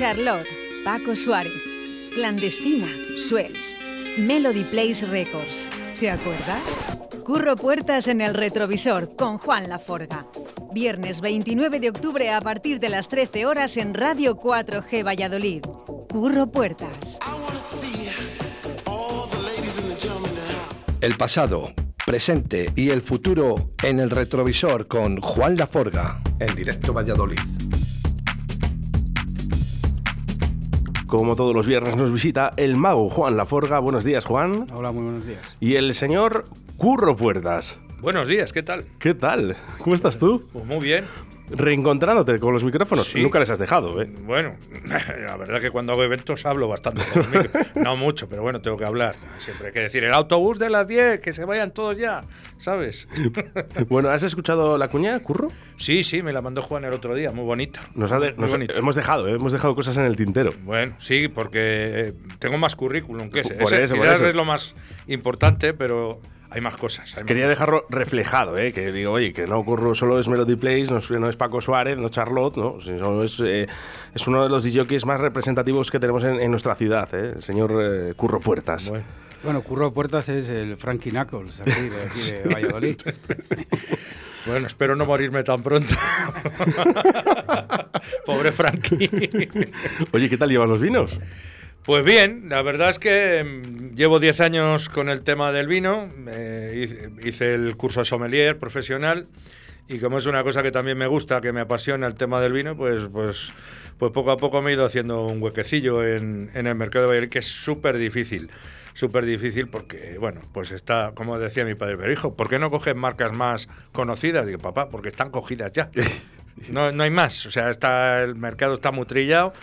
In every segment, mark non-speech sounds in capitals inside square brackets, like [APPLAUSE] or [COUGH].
Charlotte, Paco Suárez. Clandestina, Swells. Melody Place Records. ¿Te acuerdas? Curro Puertas en el retrovisor con Juan Laforga. Viernes 29 de octubre a partir de las 13 horas en Radio 4G Valladolid. Curro Puertas. El pasado, presente y el futuro en el retrovisor con Juan Laforga en directo Valladolid. Como todos los viernes nos visita el mago Juan Laforga. Buenos días, Juan. Hola, muy buenos días. Y el señor Curro Puertas. Buenos días, ¿qué tal? ¿Qué tal? ¿Cómo estás tú? Pues muy bien. Reencontrándote con los micrófonos. Sí. Nunca les has dejado, ¿eh? Bueno, [LAUGHS] la verdad que cuando hago eventos hablo bastante. con los micros. [LAUGHS] no mucho, pero bueno, tengo que hablar. Siempre hay que decir, el autobús de las 10, que se vayan todos ya, ¿sabes? [LAUGHS] Bueno, ¿has escuchado la cuña, Curro? sí, sí, me la mandó Juan el otro día, muy bonita. Nos ha de- muy nos- bonita. hemos dejado, ¿eh? hemos dejado cosas en el tintero. Bueno, sí, porque eh, tengo más currículum que ese. Por Ese eso, por eso. es lo más importante, pero hay más cosas. hay más Quería dejarlo reflejado, ¿eh? que digo, oye, que no Curro solo es Melody Place, no es, no es Paco Suárez, no Charlotte, no, sino es, eh, es uno de los DJs más representativos que tenemos en, en nuestra ciudad, ¿eh? el señor eh, Curro Puertas. Bueno. Bueno, Curro Puertas es el Frankie Knuckles, aquí de, aquí de Valladolid. [LAUGHS] Bueno, espero no morirme tan pronto. [LAUGHS] Pobre Frankie. Oye, ¿qué tal llevan los vinos? Pues bien, la verdad es que mm, llevo 10 años con el tema del vino, eh, hice, el curso de sommelier profesional y como es una cosa que también me gusta, que me apasiona el tema del vino, pues, pues, pues poco a poco me he ido haciendo un huequecillo en, en el mercado de Valladolid, que es súper difícil, súper difícil porque, bueno, pues está, como decía mi padre, pero hijo, ¿por qué no coges marcas más conocidas? Digo, papá, porque están cogidas ya. [LAUGHS] No, no hay más, o sea, está, el mercado está muy trillado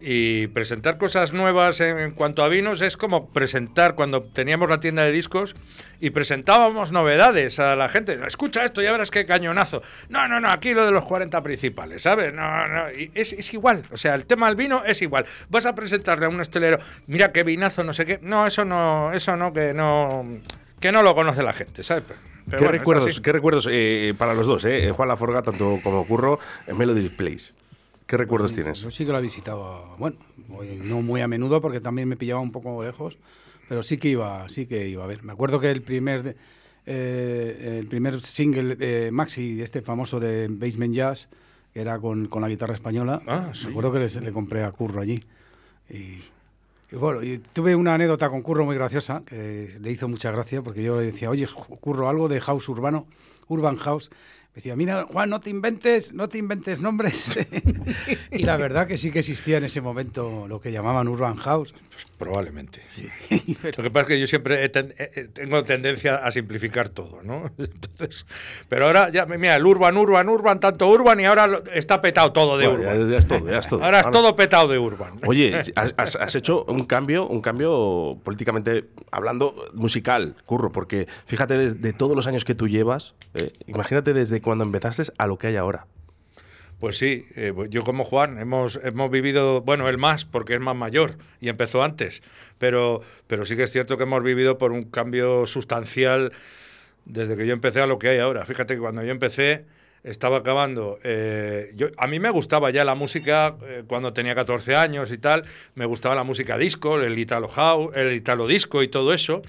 y presentar cosas nuevas en, en cuanto a vinos es como presentar cuando teníamos la tienda de discos y presentábamos novedades a la gente. Escucha esto, ya verás qué cañonazo. No, no, no, aquí lo de los 40 principales, ¿sabes? No, no, y es, es igual. O sea, el tema del vino es igual. Vas a presentarle a un estelero, mira qué vinazo, no sé qué. No, eso no, eso no, que no, que no lo conoce la gente, ¿sabes? Pero- ¿Qué bueno, recuerdos, qué recuerdos eh, para los dos, eh? Juan Laforga, tanto como Curro, en Melody Place? ¿Qué recuerdos tienes? Yo sí que lo he visitado, bueno, muy- no muy a menudo porque también me pillaba un poco lejos, pero sí que iba, sí que iba a ver. Me acuerdo que el primer, de- eh, el primer single eh, maxi de este famoso de Basement Jazz, que era con, con la guitarra española, Ah, sí. me acuerdo que le, le compré a Curro allí. Y, y bueno, y tuve una anécdota con Curro muy graciosa, que le hizo mucha gracia, porque yo le decía, oye, Curro, algo de house urbano, urban house. Me decía, mira, Juan, no te inventes, no te inventes nombres. [LAUGHS] y la verdad que sí que existía en ese momento lo que llamaban urban house. Pues probablemente. Pero- [LAUGHS] Lo que pasa es que yo siempre ten- eh, eh, tengo tendencia a simplificar todo, ¿no? [LAUGHS] Entonces, pero ahora ya, mira, el urban, urban, urban, tanto urban y ahora está petado todo de Bueno, ya, urban. ya es todo, ya es todo. Ahora es todo petado de urban. Oye, has, has- has hecho un cambio, un cambio políticamente hablando musical, Curro, porque fíjate de, de todos los años que tú llevas, eh, imagínate desde cuando empezaste a lo que hay ahora. Pues sí, eh, pues yo como Juan hemos, hemos vivido, bueno, él más, porque es más mayor y empezó antes, pero, pero sí que es cierto que hemos vivido por un cambio sustancial desde que yo empecé a lo que hay ahora. Fíjate que cuando yo empecé estaba acabando, eh, yo, a mí me gustaba ya la música eh, cuando tenía 14 años y tal, me gustaba la música disco, el italo house, el italo disco y todo eso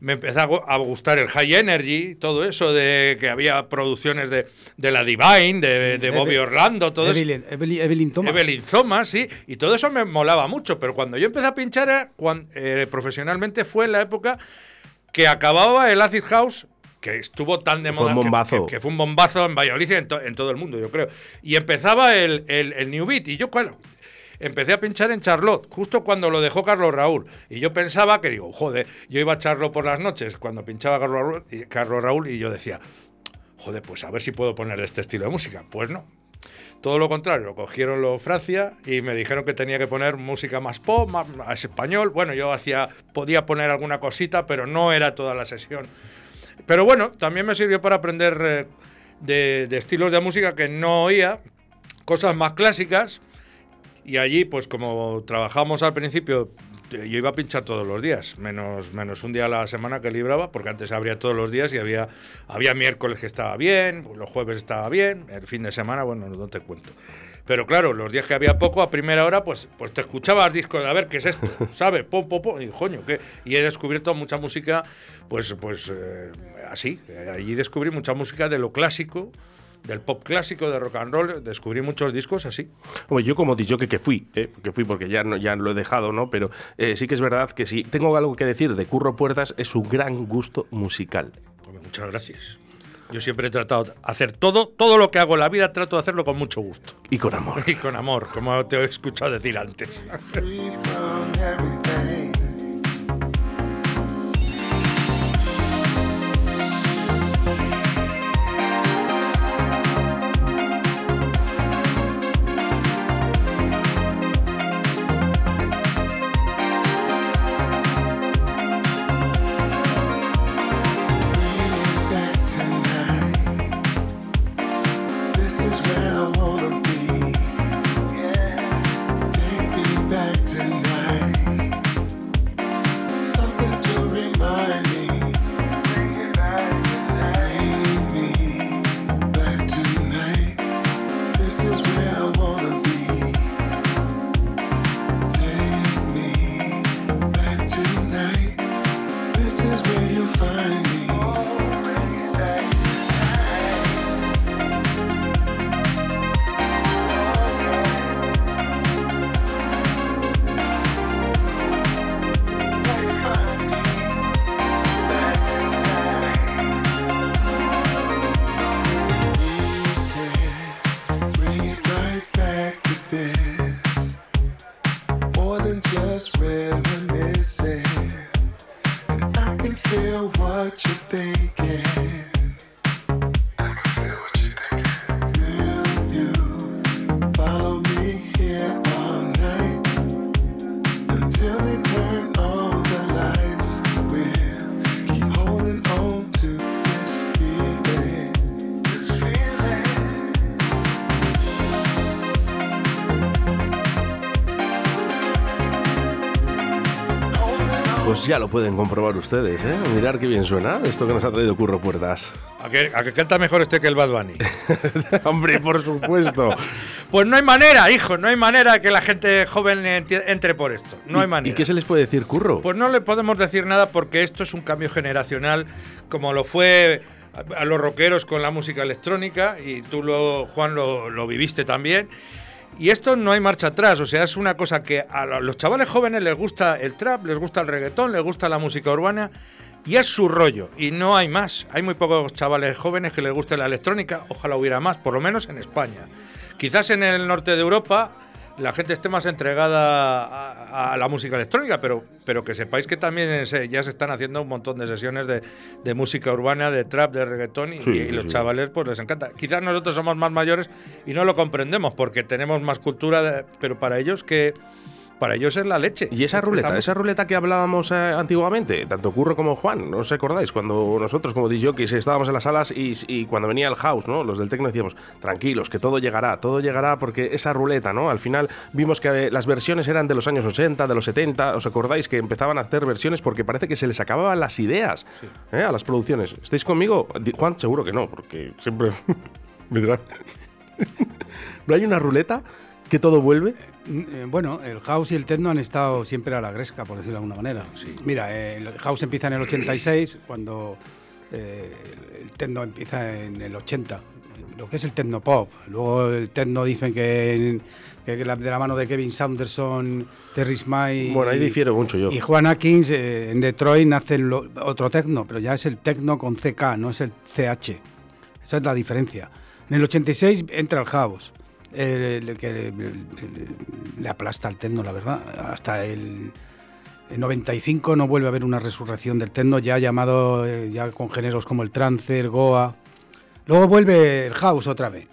me empezó a gu- a gustar el high energy, todo eso de que había producciones de, de la Divine, de, de Bobby Eve- Orlando, todo eso. Evelyn, Evelyn, Evelyn Thomas. Evelyn Thomas, sí, y todo eso me molaba mucho, pero cuando yo empecé a pinchar era eh, profesionalmente fue en la época que acababa el Acid House, que estuvo tan de Fue moda, un que- bombazo. Que, que fue un bombazo en Valladolid y en, to- en todo el mundo, yo creo. Y empezaba el, el- el New Beat, y yo, claro, empecé a pinchar en Charlotte, justo cuando lo dejó Carlos Raúl. Y yo pensaba que, digo, joder, yo iba a Charlotte por las noches cuando pinchaba Carlos Raúl, y, yo decía, joder, pues a ver si puedo poner este estilo de música. Pues no. Todo lo contrario, cogieron lo Francia y me dijeron que tenía que poner música más pop, más, español. Bueno, yo hacía, podía poner alguna cosita, pero no era toda la sesión. Pero bueno, también me sirvió para aprender eh, de estilos de música que no oía, cosas más clásicas. Y allí, pues como trabajamos al principio, eh, yo iba a pinchar todos los días, menos, menos un día a la semana que libraba, porque antes abría todos los días y había, había miércoles que estaba bien, los jueves estaba bien, el fin de semana, bueno, no te cuento. Pero claro, los días que había poco, a primera hora, pues, pues te escuchabas discos, a ver, ¿qué es esto? [LAUGHS] ¿Sabes? Pom, pom, pom. Y coño, ¿qué? Y he descubierto mucha música, pues, pues eh, así. Allí descubrí mucha música de lo clásico, del pop clásico, de rock and roll, descubrí muchos discos así. Hombre, yo como dicho que, que fui, eh, que fui porque ya, no, ya lo he dejado, ¿no? Pero eh, sí que es verdad que si tengo algo que decir de Curro Puertas es su gran gusto musical. Muchas gracias. Yo siempre he tratado de hacer todo, todo lo que hago en la vida, trato de hacerlo con mucho gusto. Y con amor. [LAUGHS] Y con amor, como te he escuchado decir antes. [LAUGHS] Pues ya lo pueden comprobar ustedes, ¿eh? Mirar qué bien suena esto que nos ha traído Curro Puertas. ¿A que, a que canta mejor este que el Bad Bunny? [LAUGHS] Hombre, por supuesto. Pues no hay manera, hijo, no hay manera que la gente joven entre por esto. No hay manera. ¿Y qué se les puede decir, Curro? Pues no le podemos decir nada porque esto es un cambio generacional, como lo fue a, a los rockeros con la música electrónica, y tú, lo, Juan, lo, lo viviste también. Y esto no hay marcha atrás, o sea, es una cosa que a lo- los chavales jóvenes les gusta el trap, les gusta el reggaetón, les gusta la música urbana, y es su rollo, y no hay más. Hay muy pocos chavales jóvenes que les guste la electrónica, ojalá hubiera más, por lo menos en España. Quizás en el norte de Europa la gente esté más entregada a, a la música electrónica, pero, pero que sepáis que también se- ya se están haciendo un montón de sesiones de, de música urbana, de trap, de reggaetón, y, Sí, y los sí. chavales pues les encanta. Quizás nosotros somos más mayores y no lo comprendemos porque tenemos más cultura, de- pero para ellos que para ellos es la leche. Y esa ruleta, Estamos- esa ruleta que hablábamos eh, antiguamente, tanto Curro como Juan, ¿no os acordáis? Cuando nosotros como DJs estábamos en las salas y, y cuando venía el house, ¿no? Los del techno decíamos, tranquilos, que todo llegará, todo llegará porque esa ruleta, ¿no? Al final vimos que eh, las versiones eran de los años 80, de los 70, ¿os acordáis? Que empezaban a hacer versiones porque parece que se les acababan las ideas ¿eh? a las producciones. ¿Estáis conmigo? Juan, seguro que no, porque siempre. [LAUGHS] [LAUGHS] ¿No hay una ruleta que todo vuelve? Eh, Bueno, el house y el techno han estado siempre a la gresca, por decirlo de alguna manera. Mira, eh, el house empieza en el 86, cuando eh, el- techno empieza en el 80. Lo que es el techno pop. Luego el techno dicen que, que de la mano de Kevin Saunderson, Terry Smyth Bueno, ahí difiero mucho yo. y Juan Atkins eh, en Detroit nace lo- otro techno, pero ya es el techno con CK, no es el CH. Esa es la diferencia. En el 86 entra el house, que le, aplasta al techno, la verdad. Hasta el, el 95 no vuelve a haber una resurrección del techno, ya llamado eh, ya con géneros como el trance, goa. Luego vuelve el house otra vez.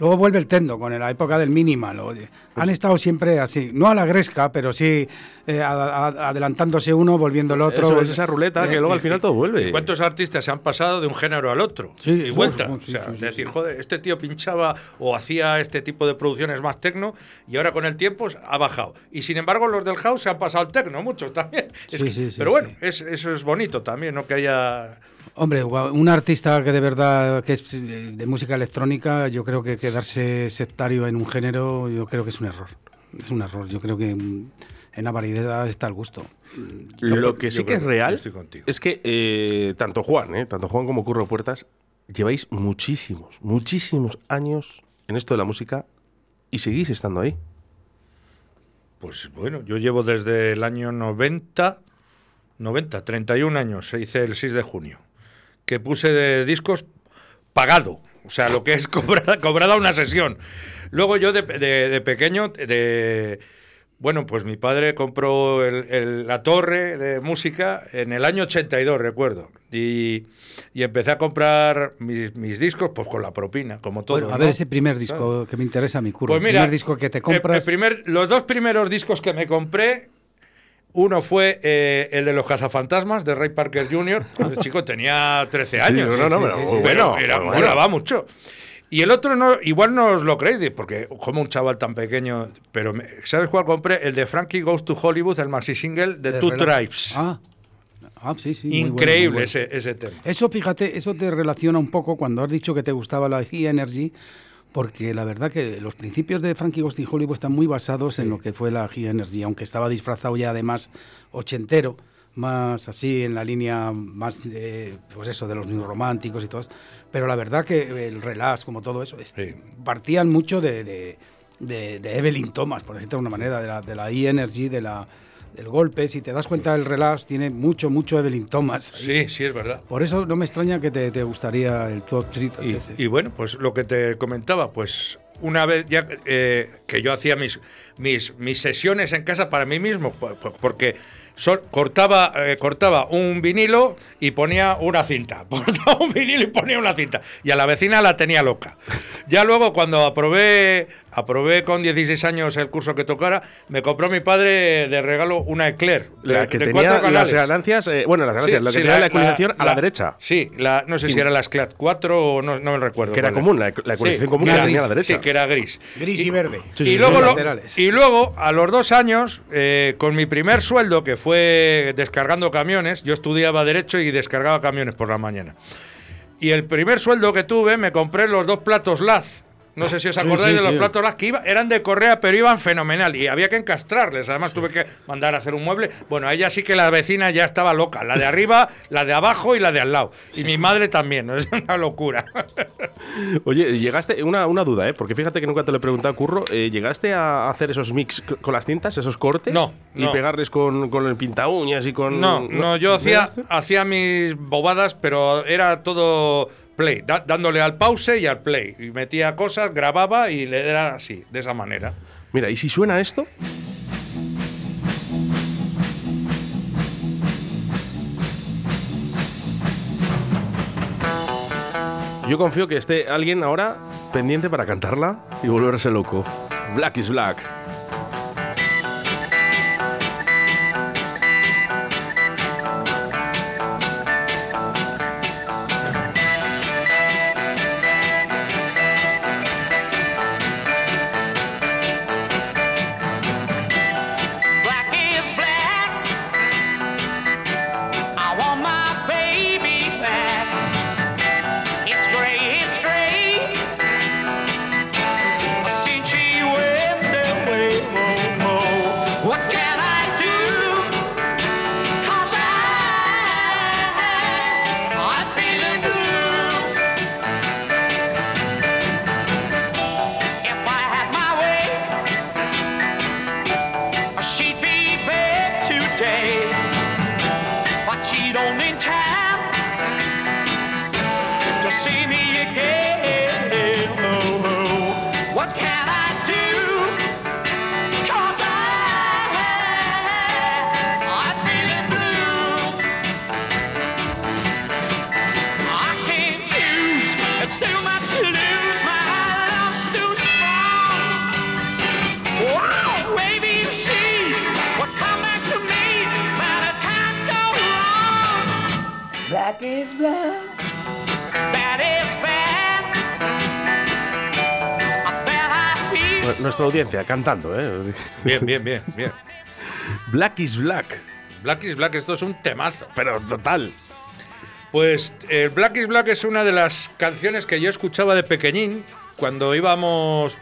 Luego vuelve el techno con la época del minimal. oye. Han estado siempre así, no a la gresca, pero sí eh, a- a- adelantándose uno, volviendo el otro. Eso es esa ruleta Eh, que luego al eh, final todo vuelve. ¿Cuántos artistas se han pasado de un género al otro? Sí, y uf, vuelta. uf, sí, o sea, sí, sí, decir, sí. joder, este tío pinchaba o hacía este tipo de producciones más tecno y ahora con el tiempo ha bajado. Y sin embargo, los del house se han pasado al tecno, muchos también. [LAUGHS] Es Sí, que- sí, sí, pero bueno, sí. es- eso es bonito también, ¿no? Que haya Hombre, un artista que de verdad que es eh, de música electrónica, yo creo que quedarse sectario en un género, yo creo que es un error. Es un error. Yo creo que mm, en la variedad está el gusto. Lo que sí que es real es que eh, tanto Juan, eh, tanto Juan como Curro Puertas, lleváis muchísimos, muchísimos años en esto de la música y seguís estando ahí. Pues bueno, yo llevo desde el año 90, 90, 31 años, se hice el 6 de junio, que puse de discos pagado, o sea, lo que es [LAUGHS] cobrada, cobrada una sesión. Luego yo de, de- de pequeño, de, bueno, pues mi padre compró el- el- la torre de música en el año 82, recuerdo, y, y empecé a comprar mis, mis discos pues con la propina, como todo. Bueno, a ver ese primer disco que me interesa a mi curro. Pues mira, el primer disco que te compras. el primer- los dos primeros discos que me compré, uno fue eh, el de los cazafantasmas de Ray Parker Jr. El chico tenía 13 años. no, no, Sí, pero sí, sí, bueno, era- bueno. molaba mucho. Y el otro no, igual no os lo creéis, porque como un chaval tan pequeño, pero me- ¿sabes cuál compré? El de Frankie Goes to Hollywood, el maxi single de de Two. Tribes. Ah, ah, sí, sí. muy bueno, muy Increíble bueno. ese, ese tema. Eso, fíjate, eso te relaciona un poco cuando has dicho que te gustaba la Energy, porque la verdad que los principios de Frankie Ghost in Hollywood están muy basados en lo que fue la High Energy, aunque estaba disfrazado ya además ochentero, más así en la línea más, eh, pues eso, de los new románticos y todo eso. Pero la verdad que el relax, como todo eso, es- Sí. partían mucho de, de, de- de Evelyn Thomas, por decirlo de una manera, de la, de la High Energy, de la, del golpe. Si te das cuenta, el relax tiene mucho, mucho Evelyn Thomas. ahí. Sí, sí, es verdad. Por eso no me extraña que te, te gustaría el top 3 Y, y bueno, pues lo que te comentaba, pues una vez ya eh, que yo hacía mis, mis, mis sesiones en casa para mí mismo, po- po- porque sol- cortaba, eh, cortaba un vinilo y ponía una cinta. [LAUGHS] Cortaba un vinilo y ponía una cinta. Y a la vecina la tenía loca. Ya luego, cuando aprobé, aprobé con 16 años el curso que tocara, me compró mi padre de regalo una Eclair. La que de tenía las ganancias, eh, bueno, las ganancias, Sí, lo que sí, tenía la, ecualización a la, derecha. Sí, la, no sé si era la SCLAT 4 o no, no me recuerdo. Que era común, la- la ecualización común la era tenía a la derecha. Sí, que era gris. Gris y verde. Y, sí, luego sí. lo- Laterales. y luego, a los dos años, eh, con mi primer sueldo, que fue descargando camiones, yo estudiaba Derecho y descargaba camiones por la mañana. Y el primer sueldo que tuve, me compré los dos platos Laz. No sé si os acordáis sí, de los sí. platos Laz que iba, eran de correa, pero iban fenomenal. Y había que encastrarles. Además, tuve que mandar a hacer un mueble. Bueno, ella sí que la vecina ya estaba loca. La de arriba, la de abajo y la de al lado. Y mi madre también. ¿no? [LAUGHS] Es una locura. Oye, llegaste, una, una duda, ¿eh? Porque fíjate que nunca te lo he preguntado, Curro. eh, ¿Llegaste a hacer esos mix con las cintas, esos cortes? No, Y no. pegarles con, con el pinta uñas y con. No, no, yo hacía, hacía mis bobadas, pero era todo play, dándole al pause y al play. Y metía cosas, grababa y le era así, de esa manera. Mira, ¿y si suena esto? Yo confío que esté alguien ahora pendiente para cantarla y volverse loco. Black is. Black is Nuestra audiencia cantando, ¿eh? Bien, bien, bien, bien. [LAUGHS] Black is Black. Black is Black, esto es un temazo. Pero total. Pues el Black is Black es una de las canciones que yo escuchaba de pequeñín cuando íbamos.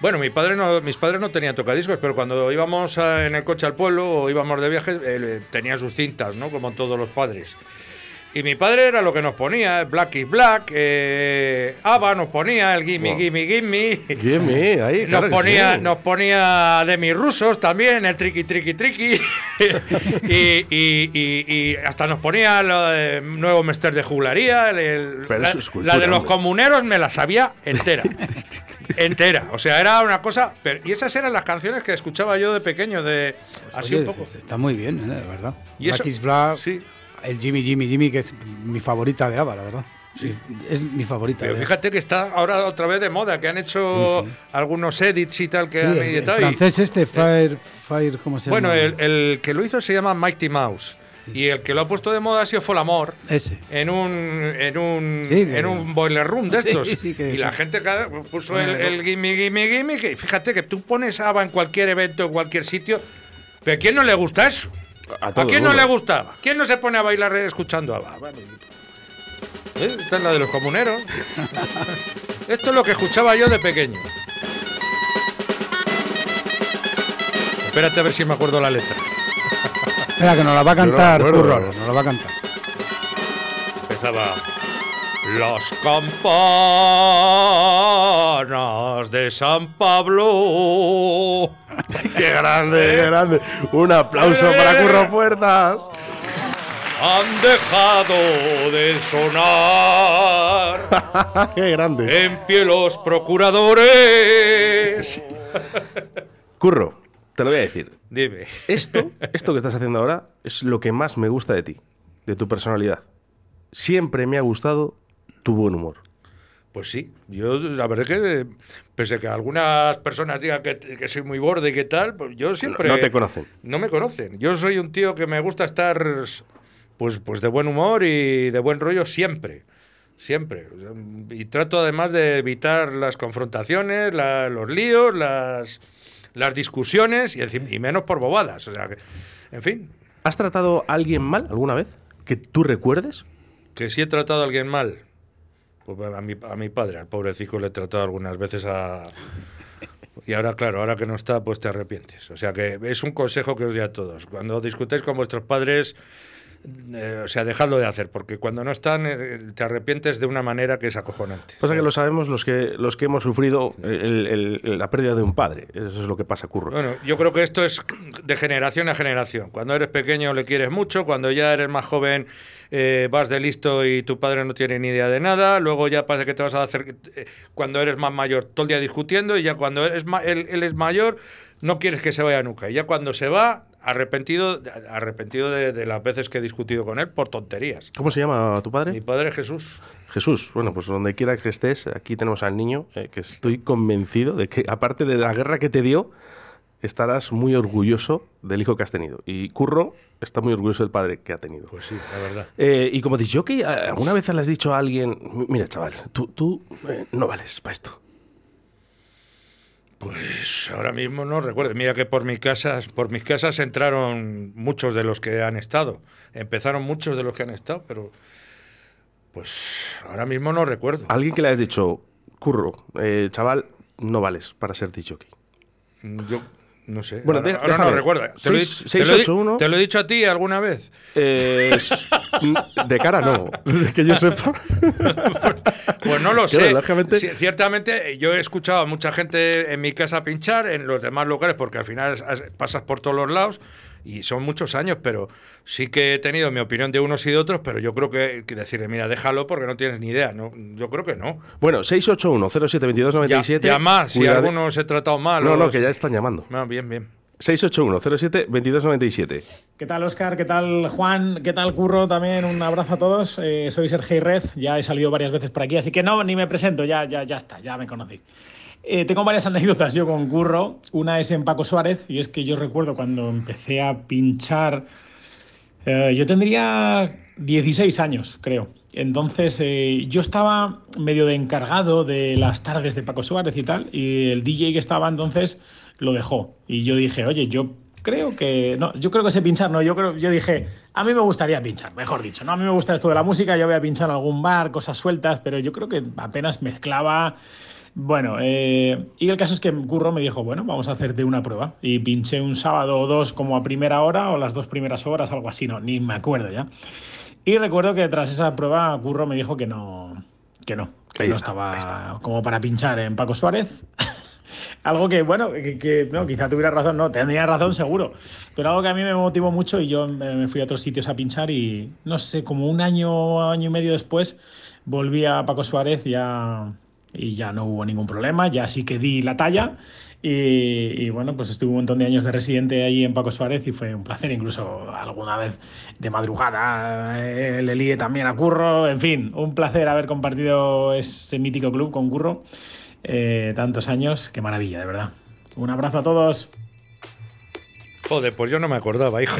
Bueno, mi padre no, mis padres no tenían tocadiscos, pero cuando íbamos a- en el coche al pueblo o íbamos de viaje, eh, tenía sus cintas, ¿no? Como todos los padres. Y mi padre era lo que nos ponía, Black is Black, eh, ABBA nos ponía, el Gimme, Wow. Gimme, Gimme. Gimme, ahí, Nos claro ponía, sí. nos ponía de mis rusos también, el triqui triqui triqui. [LAUGHS] y, y- y- y hasta nos ponía lo de nuevo Mester de juglaría. el- la, cultura, de los hombre. comuneros me la sabía entera. [LAUGHS] entera. O sea, era una cosa. pero- y esas eran las canciones que escuchaba yo de pequeño, de así Oye, un poco. es- Está muy bien, ¿eh? la verdad. Y Black eso- is Black, sí. El Jimmy, Jimmy, Jimmy, que es mi favorita de ABBA, la verdad. Sí, es mi favorita. Pero fíjate que está ahora otra vez de moda, que han hecho Sí, sí. algunos edits y tal que Sí, han el, el editado. y- francés este, Fire, Fire, ¿cómo se Bueno, llama? el, el que lo hizo se llama Mighty Mouse. Y el que lo ha puesto de moda ha sido Folamor. Ese. En un, en un, Sí, que- en un boiler room de [LAUGHS] estos. sí, que y sí. la gente cada- puso el, Bueno, el gimme, gimme, gimme. Que fíjate que tú pones ABBA en cualquier evento, en cualquier sitio. ¿Pero a quién no le gusta eso? A ¿A, quién no le gustaba? ¿Quién no se pone a bailar escuchando ABBA? Bueno, ¿eh? Esta es la de los comuneros. Esto es lo que escuchaba yo de pequeño. Espérate a ver si me acuerdo la letra. Espera, que nos la va a no cantar ahora, nos la va a cantar. Empezaba. Las campanas de San Pablo. [LAUGHS] ¡Qué grande, qué grande! Un aplauso para Curro Puertas. Han dejado de sonar. [LAUGHS] ¡Qué grande! En pie los procuradores. [LAUGHS] Curro, te lo voy a decir. Dime. Esto, esto que estás haciendo ahora es lo que más me gusta de ti, de tu personalidad. Siempre me ha gustado tu buen humor. Pues sí, yo la verdad es que, pese a que algunas personas digan que, que soy muy borde y que tal, pues yo siempre... no te conocen. No me conocen. Yo soy un tío que me gusta estar pues, pues de buen humor y de buen rollo siempre. Siempre. Y trato además de evitar las confrontaciones, la- los líos, las, las discusiones y, encima- y menos por bobadas. O sea, que, en fin, ¿Has tratado a alguien mal alguna vez? ¿Que tú recuerdes? que si he tratado a alguien mal, pues a mi, a mi padre, al pobrecito le he tratado algunas veces a... Y ahora, claro, ahora que no está, pues te arrepientes. O sea que es un consejo que os doy a todos. Cuando discutáis con vuestros padres, eh, o sea, dejadlo de hacer, porque cuando no están, eh, te arrepientes de una manera que es acojonante. Pasa que lo sabemos los que, los que hemos sufrido el- el- el- la pérdida de un padre. Eso es lo que pasa, Curro. Bueno, yo creo que esto es de generación a generación. Cuando eres pequeño le quieres mucho, cuando ya eres más joven eh, vas de listo y tu padre no tiene ni idea de nada, luego ya parece que te vas a hacer, cuando eres más mayor, todo el día discutiendo y ya cuando eres él es mayor no quieres que se vaya nunca. Y ya cuando se va, arrepentido, arrepentido de, de las veces que he discutido con él por tonterías. ¿Cómo se llama tu Mi padre? padre Jesús. Jesús. Bueno, pues donde quiera que estés, aquí tenemos al niño, eh, que estoy convencido de que, aparte de la guerra que te dio, estarás muy orgulloso del hijo que has tenido. Y Curro está muy orgulloso del padre que ha tenido. Pues sí, la verdad. Eh, y como dicho, que alguna vez le has dicho a alguien, mira chaval, tú, tú eh, no vales para esto. Pues ahora mismo no recuerdo. Mira que por mis casas, por mis casas entraron muchos de los que han estado. Empezaron muchos de los que han estado, pero pues ahora mismo no recuerdo. Alguien que le has dicho, Curro, eh, chaval, no vales para ser dicho aquí. Yo no sé. Bueno, ahora, no déjame. recuerdo. Te lo, te lo he- 681. te lo he dicho a ti alguna vez. Eh, [LAUGHS] de cara no, que yo sepa. [LAUGHS] Pues no lo sé. Sí, ciertamente, eh, yo he escuchado a mucha gente en mi casa pinchar, en los demás lugares, porque al final pasas por todos los lados y son muchos años, pero sí que he tenido mi opinión de unos y de otros, pero yo creo que, que decirle, mira, déjalo porque no tienes ni idea. No, yo creo que no. Bueno, 681 07 22 Ya, 97. ya más, si Cuidado- algunos he tratado mal. No, no, que ya están llamando. Ah, bien, bien. 681 07 22 97. ¿Qué tal, Oscar? ¿Qué tal, Juan? ¿Qué tal, Curro? También un abrazo a todos. Eh, soy Sergei Red, ya he salido varias veces por aquí, así que no, ni me presento, ya, ya, ya está, ya me conocéis. Eh, tengo varias anécdotas yo con Curro. Una es en Paco Suárez, y es que yo recuerdo cuando empecé a pinchar, eh, yo tendría 16 años, creo. Entonces eh, yo estaba medio de encargado de las tardes de Paco Suárez y tal, y el DJ que estaba entonces lo dejó. Y yo dije, oye, yo creo que. No, yo creo que sé pinchar, no. Yo, creo, yo dije, a mí me gustaría pinchar, mejor dicho. ¿no? A mí me gusta esto de la música, yo voy a pinchar en algún bar, cosas sueltas, pero yo creo que apenas mezclaba. Bueno, eh, y el caso es que Curro me dijo, bueno, vamos a hacerte una prueba. Y pinché un sábado o dos como a primera hora o las dos primeras horas, algo así, no, ni me acuerdo ya. Y recuerdo que tras esa prueba Curro me dijo que no, que no, que Ahí no está, estaba como para pinchar en Paco Suárez. [LAUGHS] algo que, bueno, que, que, no, quizá tuviera razón, no, tendría razón seguro, pero algo que a mí me motivó mucho y yo me me fui a otros sitios a pinchar y, no sé, como un año, año y medio después, volví a Paco Suárez ya, y ya no hubo ningún problema, ya sí que di la talla. Y, bueno, pues estuve un montón de años de residente ahí en Paco Suárez y fue un placer, incluso alguna vez de madrugada eh, le lié también a Curro, en fin, un placer haber compartido ese mítico club con Curro eh, tantos años, qué maravilla, de verdad. Un abrazo a todos. Joder, pues yo no me acordaba, hijo.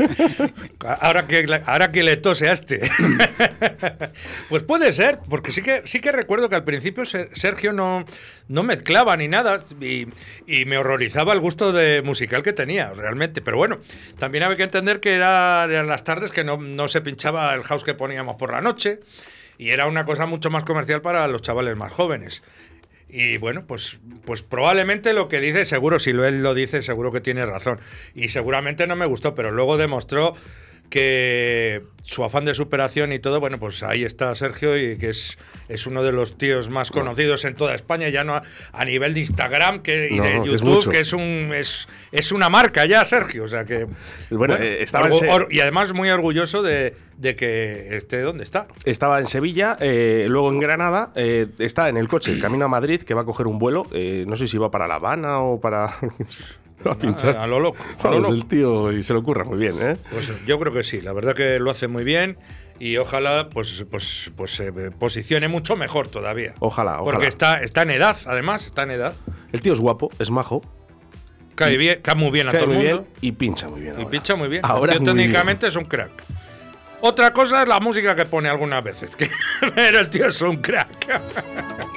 [LAUGHS] ahora, que, ahora que le tose a este. [LAUGHS] pues puede ser, porque sí que, sí que recuerdo que al principio Ser- Sergio no, no mezclaba ni nada y, y me horrorizaba el gusto de musical que tenía, realmente. Pero bueno, también había que entender que era, eran las tardes que no, no se pinchaba el house que poníamos por la noche y era una cosa mucho más comercial para los chavales más jóvenes. Y bueno, pues, pues probablemente lo que dice, seguro, si lo- él lo dice, seguro que tiene razón. Y seguramente no me gustó, pero luego demostró que su afán de superación y todo, bueno, pues ahí está Sergio y que es, es uno de los tíos más conocidos en toda España, ya no a, a nivel de Instagram que, y No, de es YouTube, mucho. que es un es, es una marca ya, Sergio. O sea que. Bueno, eh, estaba or- y además muy orgulloso de, de que esté donde está. Estaba en Sevilla, eh, luego en Granada, eh, está en el coche, [CLEARS THROAT] camino a Madrid, que va a coger un vuelo, eh, no sé si va para La Habana o para... [LAUGHS] a pinchar. A, a lo loco. A lo loco. el tío y se lo ocurra muy bien, ¿eh? Pues yo creo que sí, la verdad que lo hace muy bien y ojalá pues pues pues se posicione mucho mejor todavía. Ojalá, ojalá. Porque está, está en edad, además, está en edad. El tío es guapo, es majo, Cae, bien, cae muy bien a cae todo el mundo. bien y pincha muy bien. Y ahora. pincha muy bien. Ahora el tío técnicamente es un crack. Otra cosa es la música que pone algunas veces. que- Pero [LAUGHS] el tío es un crack. [LAUGHS]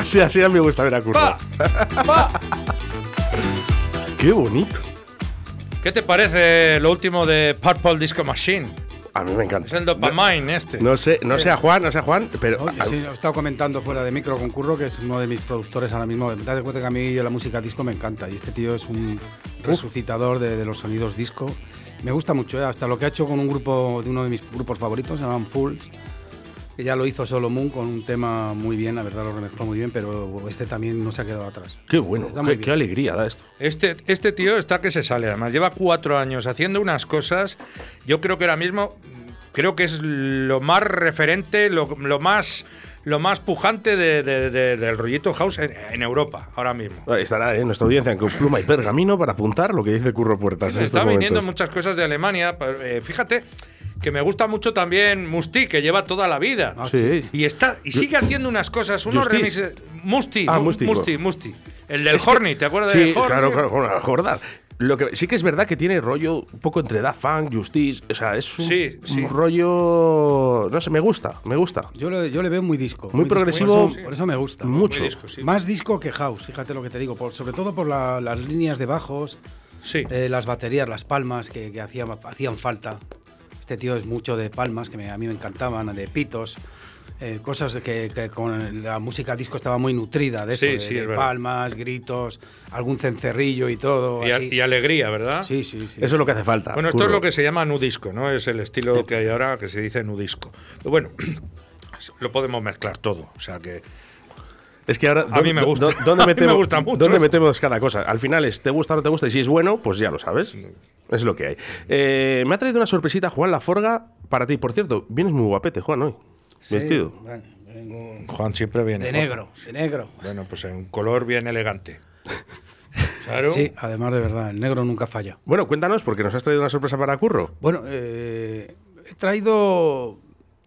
así, así a mí me gusta ver a Curro. ¡Va! ¡Va! Qué bonito. ¿Qué te parece lo último de Purple Disco Machine? A mí me encanta. Es el Dopamine este. No sé, no sé a Juan, no sé a Juan, pero Oye, sí, lo he estado comentando fuera de micro con Curro, que es uno de mis productores ahora mismo. Te das cuenta que a mí la música disco me encanta y este tío es un resucitador de, de los sonidos disco. Me gusta mucho, ¿eh? hasta lo que ha hecho con un grupo de uno de mis grupos favoritos, se llaman Fools, que ya lo hizo Solo Moon con un tema muy bien, la verdad lo remezcló muy bien, pero este también no se ha quedado atrás. qué bueno, Está qué, qué alegría da esto. Este, este tío está que se sale, además lleva cuatro años haciendo unas cosas. Yo creo que ahora mismo, creo que es lo más referente, lo, lo más, lo más pujante de- de- de- del rollito house en, en Europa, ahora mismo. Estará en nuestra audiencia con pluma y pergamino para apuntar lo que dice Curro Puertas. en Me estos están viniendo momentos. muchas cosas de Alemania. pero, eh, fíjate que me gusta mucho también Musti, que lleva toda la vida. Ah, Sí. Y está y sigue haciendo unas cosas, unos Justice. remixes. Musti, Ah, Mu- Musti, Musti. Musti. El del Es que- Horny, ¿te acuerdas Sí, del Horny? claro, claro, claro, acordar. Lo que sí que es verdad que tiene rollo un poco entre Da Funk, Justice, o sea, es un, Sí, sí. un rollo, no sé, me gusta, me gusta. Yo le, yo le veo muy disco. Muy progresivo. Por eso, por eso me gusta. Mucho. Disco, sí. Más disco que house, fíjate lo que te digo, por- sobre todo por la- las líneas de bajos, Sí. eh, las baterías, las palmas que, que hacían, hacían falta. Este tío es mucho de palmas, que me- a mí me encantaban, de pitos, eh, cosas que, que con la música disco estaba muy nutrida de eso, Sí, de, sí, de es verdad. palmas, gritos, algún cencerrillo y todo. Y, a- así. y alegría, ¿verdad? Sí, sí, sí. Eso es lo que hace falta. Bueno, esto es lo que se llama nudisco, ¿no? Es el estilo que hay ahora que se dice nudisco. Pero bueno, [CLEARS THROAT] lo podemos mezclar todo. O sea que. Es que ahora. A mí me ¿dó- gusta. dó- ¿Dónde [LAUGHS] me metemos, gusta mucho. ¿Dónde metemos cada cosa? Al final es, ¿te gusta o no te gusta? Y si es bueno, pues ya lo sabes. Es lo que hay. Eh, me ha traído una sorpresita Juan Laforga para ti. Por cierto, vienes muy guapete, Juan, hoy. Sí, Vestido. bueno, vengo Juan siempre viene. de guapo. negro, de negro. Bueno, pues en un color bien elegante. [LAUGHS] Claro. Sí, además de verdad, el negro nunca falla. Bueno, cuéntanos, porque nos has traído una sorpresa para Curro. Bueno, eh, he traído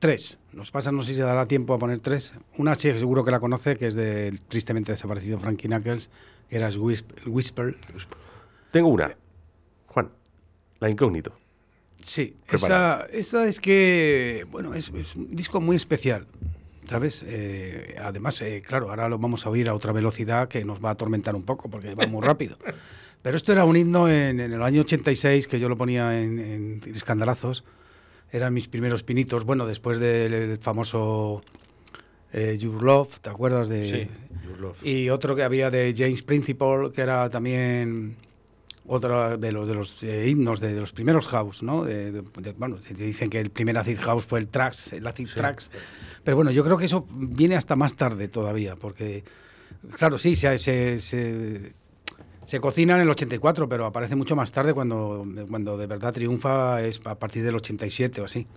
tres. Nos pasa, no sé si dará tiempo a poner tres. Una sí, seguro que la conoce, que es del tristemente desaparecido Frankie Knuckles, que era Whisper. Tengo una. Juan, la incógnito. Sí, esa, esa es que, bueno, es, es un disco muy especial, ¿sabes? Eh, además, eh, claro, ahora lo vamos a oír a otra velocidad que nos va a atormentar un poco porque va muy rápido. [LAUGHS] Pero esto era un himno en, en el año 86 que yo lo ponía en, en escandalazos. Eran mis primeros pinitos, bueno, después del famoso eh, Your Love, ¿te acuerdas de...? Sí, Your Love. Y otro que había de James Principal, que era también otro de los, de los eh, himnos de, de los primeros house, ¿no? De, de- de- bueno, se dicen que el primer acid house fue el tracks, el acid tracks. Pero bueno, yo creo que eso viene hasta más tarde todavía, porque, claro, sí, se, se, se, se cocina en el 84, pero aparece mucho más tarde cuando, cuando de verdad triunfa es a partir del 87 o así.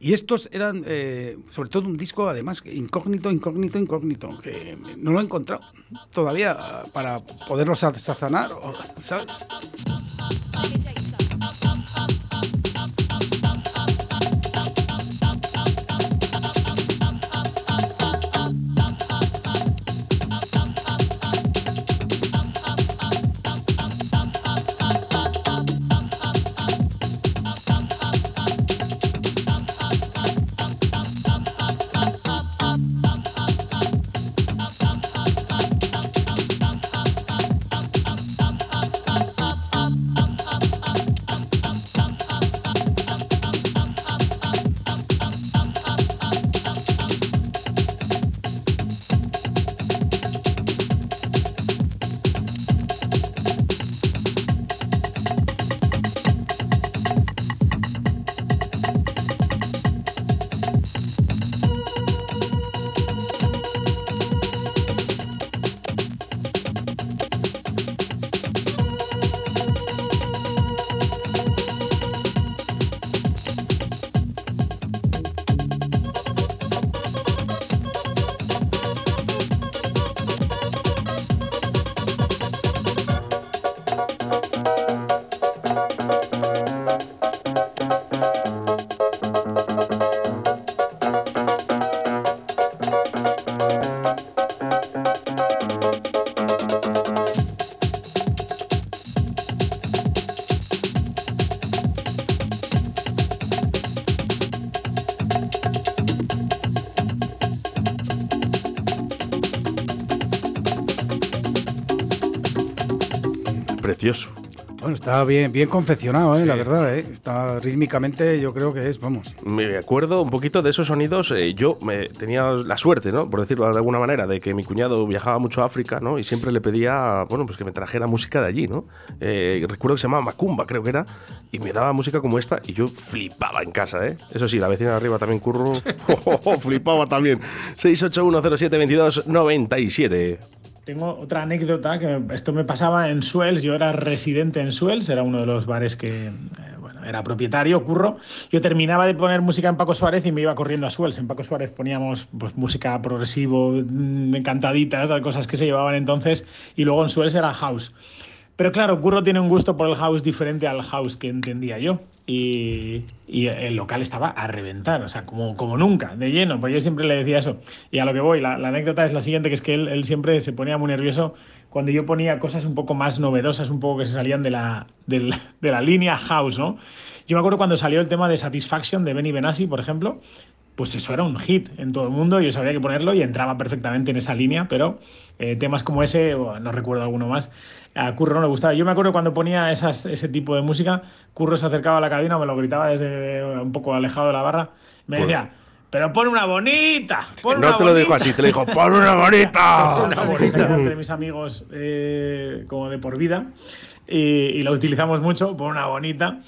Y estos eran, eh, sobre todo, un disco, además, incógnito, incógnito, incógnito, que no lo he encontrado todavía para poderlo sa- sazonar, o- ¿sabes? Bueno, está bien, bien confeccionado, ¿eh? la verdad. ¿eh? Está rítmicamente, yo creo que es, vamos. Me acuerdo un poquito de esos sonidos. eh, yo me, tenía la suerte, ¿no? Por decirlo de alguna manera, de que mi cuñado viajaba mucho a África, ¿no? Y siempre le pedía, bueno, pues que me trajera música de allí, ¿no? Eh, recuerdo que se llamaba Macumba, creo que era, y me daba música como esta y yo flipaba en casa, ¿eh? Eso sí, la vecina de arriba también curro, [LAUGHS] flipaba también. 681072297. Tengo otra anécdota que esto me pasaba en Suels. Yo era residente en Suels, era uno de los bares que, eh, bueno, era propietario, curro. Yo terminaba de poner música en Paco Suárez y me iba corriendo a Suels. En Paco Suárez poníamos pues, música progresivo, mm, encantaditas, cosas que se llevaban entonces. Y luego en Suels era house. Pero claro, Curro tiene un gusto por el house diferente al house que entendía yo. Y, y el local estaba a reventar, o sea, como, como nunca, de lleno. Pues yo siempre le decía eso. Y a lo que voy, la, la anécdota es la siguiente, que es que él, él siempre se ponía muy nervioso cuando yo ponía cosas un poco más novedosas, un poco que se salían de la, del- de la línea house, ¿no? Yo me acuerdo cuando salió el tema de Satisfaction de Benny Benassi, por ejemplo, pues eso era un hit en todo el mundo, yo sabía que ponerlo y entraba perfectamente en esa línea, pero eh, temas como ese, no recuerdo alguno más, a Curro no le gustaba. Yo me acuerdo cuando ponía esas, ese tipo de música, Curro se acercaba a la cabina, me lo gritaba desde un poco alejado de la barra, me Pues- decía, pero pon una bonita, pon No una te lo dijo bonita". así, te lo dijo, pon una [LAUGHS] bonita. Una bonita entre mis amigos eh, como de por vida y, y la utilizamos mucho por una bonita.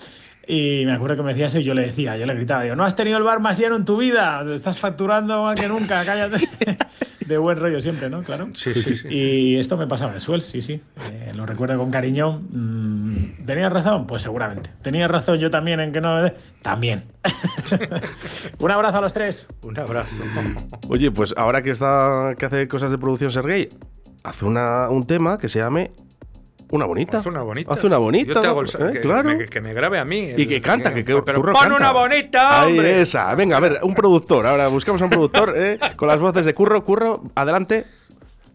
Y me acuerdo que me decía eso y yo le decía, yo le gritaba, digo, no has tenido el bar más lleno en tu vida, te estás facturando más que nunca, cállate. [LAUGHS] De buen rollo siempre, ¿no? Claro. Sí, sí, sí. Y esto me pasaba en Suel, sí, sí. Eh, lo recuerdo con cariño. Mm, ¿Tenía razón? Pues seguramente. ¿Tenía razón yo también en que no? También. [LAUGHS] Un abrazo a los tres. Un abrazo. [LAUGHS] Oye, pues ahora que está que hace cosas de producción Sergey, hace una, un tema que se llame Una bonita. Haz una bonita. Haz una bonita. Yo te hago el- ¿Eh? que, claro. me, que me grabe a mí. Y que canta, que, que Pero Curro pon canta. una bonita, Ahí hombre. esa. Venga, a ver, un productor. Ahora buscamos a un productor ¿eh? con las voces de Curro. Curro, adelante.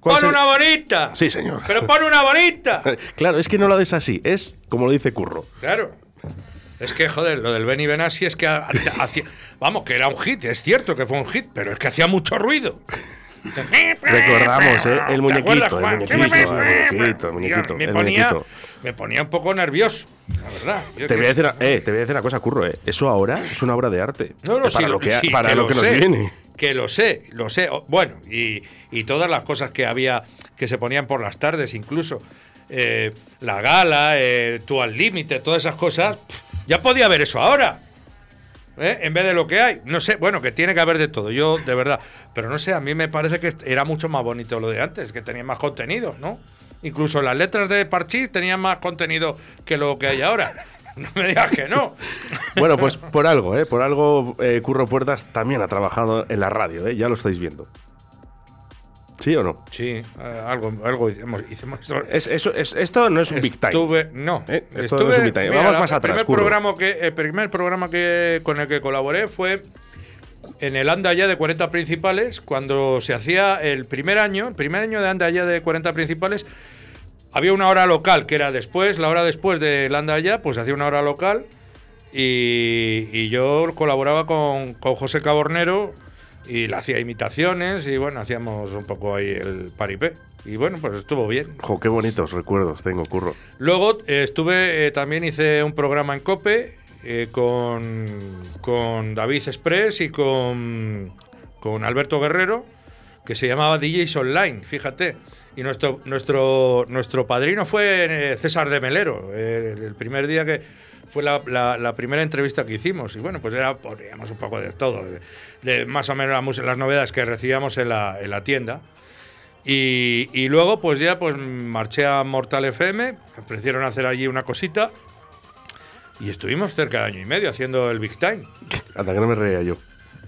¿Cuál ¡Pon una bonita! Sí, señor. ¡Pero pon una bonita! [LAUGHS] Claro, es que no lo des así, es como lo dice Curro. Claro. Es que, joder, lo del Benny Benassi es que ha- ha- hacía. Vamos, que era un hit, es cierto que fue un hit, pero es que hacía mucho ruido. Recordamos, ¿eh? El ¿Te muñequito, el muñequito, el muñequito, el muñequito, Me ponía, muñequito. me ponía un poco nervioso, la verdad. Yo Te voy, a decir, una- eh, te voy a decir una cosa, Curro, ¿eh? Eso ahora es una obra de arte. No, no, Eh, para sí, lo que, sí, para lo que nos sé, viene. Que lo sé, lo sé. Bueno, y, y todas las cosas que había, que se ponían por las tardes incluso. Eh, la gala, eh, tú al límite, todas esas cosas. ya podía haber eso ahora. ¿Eh? En vez de lo que hay. No sé, bueno, que tiene que haber de todo, yo de verdad. Pero no sé, a mí me parece que era mucho más bonito lo de antes, que tenía más contenido, ¿no? Incluso las letras de Parchís tenían más contenido que lo que hay ahora. [LAUGHS] No me digas que no. [LAUGHS] Bueno, pues por algo, ¿eh? Por algo eh, Curro Puertas también ha trabajado en la radio. Ya lo estáis viendo. ¿Sí o no? Sí, eh, algo, algo hicimos. hicimos Es, eso, es, esto no es un big time. Estuve, no. Eh, esto no es un big time. mira, Vamos más el atrás, Primer Curro. programa que, el primer programa que, con el que colaboré fue en el Anda Ya de 40 Principales, cuando se hacía el primer año, el primer año de Anda Ya de 40 Principales, había una hora local, que era después, la hora después del Anda Ya, pues se hacía una hora local. Y, y yo colaboraba con, con José Cabornero y le hacía imitaciones y bueno, hacíamos un poco ahí el paripé. Y bueno, pues estuvo bien. Jo, qué bonitos recuerdos tengo, Curro. Luego eh, estuve, eh, también hice un programa en COPE eh, con, con David Express y con, con Alberto Guerrero, que se llamaba DJs Online, fíjate. Y nuestro, nuestro, nuestro padrino fue César de Melero, el primer día que fue la, primera entrevista que hicimos. Y bueno, pues era, poníamos un poco de todo, de, más o menos las novedades que recibíamos en la, en la tienda. Y, y luego, pues ya pues marché a Mortal FM, me ofrecieron hacer allí una cosita. Y estuvimos cerca de año y medio haciendo el Big Time. [LAUGHS] Hasta que no me reía yo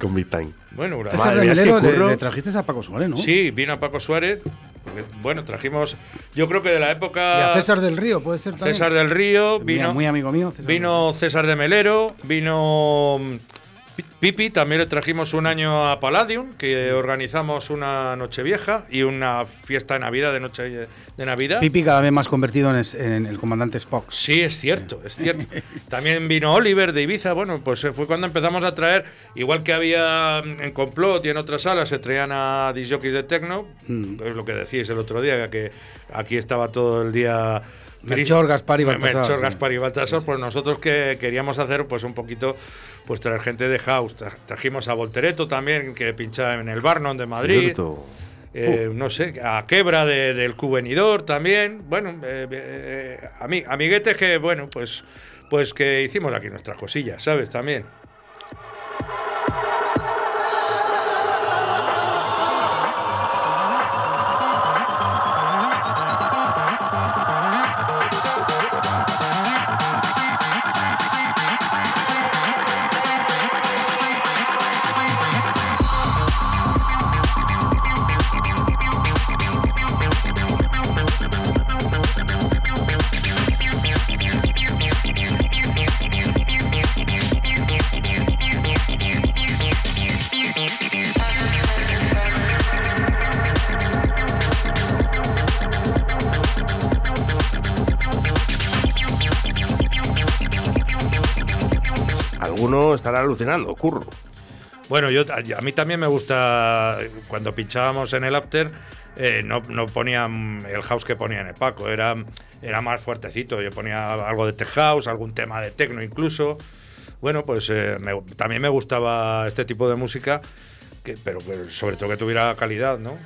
con Big Time. Bueno, una- César Madre mía, es que le, trajiste a Paco Suárez, ¿no? Sí, vino Paco Suárez. porque, bueno, trajimos, yo creo que de la Y época... a César del Río, puede ser también. César del Río, vino, Muy amigo mío. César vino César de Melero, vino Pipi, también le trajimos un año a Palladium, que organizamos una Nochevieja y una fiesta de Navidad, de Noche de Navidad. Pipi cada vez más convertido en, es- en el comandante Spock. Sí, es cierto, es cierto. [LAUGHS] También vino Oliver de Ibiza, bueno, pues eh, fue cuando empezamos a traer, igual que había mm, en Complot y en otras salas, se traían a disjockeys de techno, Mm. es lo que decíais el otro día, que aquí estaba todo el día Melchor, Gaspar y Baltasar, sí. Gaspar y Baltasar, pues nosotros que queríamos hacer pues un poquito, pues traer gente de house. Tra- Trajimos a Voltereto también, que pinchaba en el Barnon de Madrid. Cierto. Eh, no sé, a Quebra de- del Cubenidor también. Bueno, eh, eh, ami- amiguetes que, bueno, pues, pues que hicimos aquí nuestras cosillas, ¿sabes? También. Alucinando, curro. Bueno, yo a, mí también me gusta cuando pinchábamos en el after. eh, no, no ponían el house que ponía en el Paco, era, era más fuertecito. Yo ponía algo de tech house, algún tema de techno incluso. Bueno, pues eh, también me gustaba este tipo de música, que, pero sobre todo que tuviera calidad, ¿no?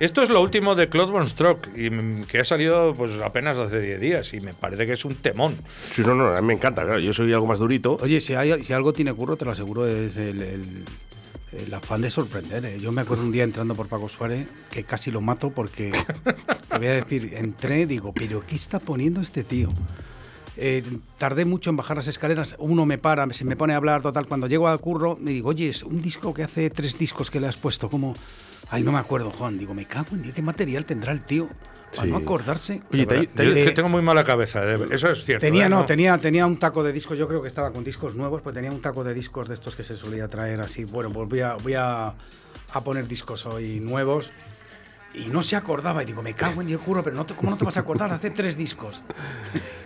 Esto es lo último de Claude Von Stroke, y, mm, que ha salido pues apenas hace 10 días, y me parece que es un temón. Sí, no, no, a mí me encanta, claro. Yo soy algo más durito. Oye, si, hay, si algo tiene curro, te lo aseguro, es el, el- el afán de sorprender. ¿eh? Yo me acuerdo un día entrando por Paco Suárez que casi lo mato porque, [LAUGHS] te voy a decir, entré, digo, pero ¿qué está poniendo este tío? Eh, tardé mucho en bajar las escaleras, uno me para, se me pone a hablar, total, cuando llego al curro, me digo, oye, es un disco que hace tres discos que le has puesto, como... Ay, no me acuerdo, Juan. Digo, me cago en Dios, ¿qué material tendrá el tío? Para Sí. no acordarse. Oye, te- te- Eh, que tengo muy mala cabeza, eh, eso es cierto. Tenía, ¿eh? no, tenía, tenía un taco de discos, yo creo que estaba con discos nuevos, pues tenía un taco de discos de estos que se solía traer así. Bueno, pues voy a, voy a, a poner discos hoy nuevos. Y no se acordaba, y digo, me cago en Dios, juro, pero no te- ¿cómo no te vas a acordar? Hace tres discos.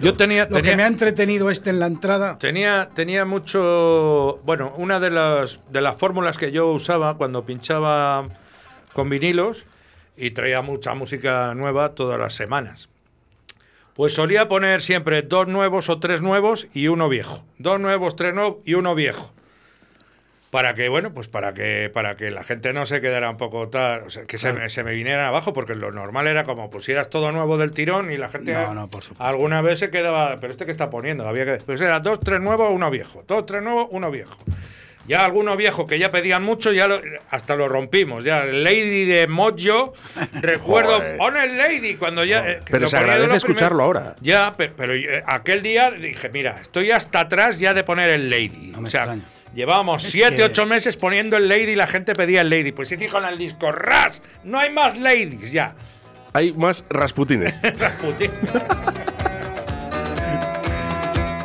Yo tenía, Lo tenía, que me ha entretenido este en la entrada. Tenía, tenía mucho. Bueno, una de las, de las fórmulas que yo usaba cuando pinchaba con vinilos y traía mucha música nueva todas las semanas. Pues solía poner siempre dos nuevos o tres nuevos y uno viejo. Dos nuevos, tres nuevos y uno viejo. Para que, bueno, pues para que, para que la gente no se quedara un poco tal, o sea, que se, me- se me vinieran abajo, porque lo normal era como pusieras todo nuevo del tirón y la gente No, no, por supuesto. alguna vez se quedaba, pero este que está poniendo, había que, pues era dos, tres nuevos, uno viejo, dos, tres nuevos, uno viejo. Ya alguno viejo que ya pedían mucho, ya lo- hasta lo rompimos. Ya Lady de Mojo, [LAUGHS] recuerdo, pon el Lady cuando ya. eh, que Pero se agradece escucharlo ahora. Ya, pe- pero, eh, aquel día dije, mira, estoy hasta atrás ya de poner el Lady. No me o sea, extraña. Llevábamos Es siete, que- ocho meses poniendo el Lady y la gente pedía el Lady. Pues hice con el disco, ras, no hay más Ladies ya. Hay más Rasputines. [LAUGHS] Rasputin.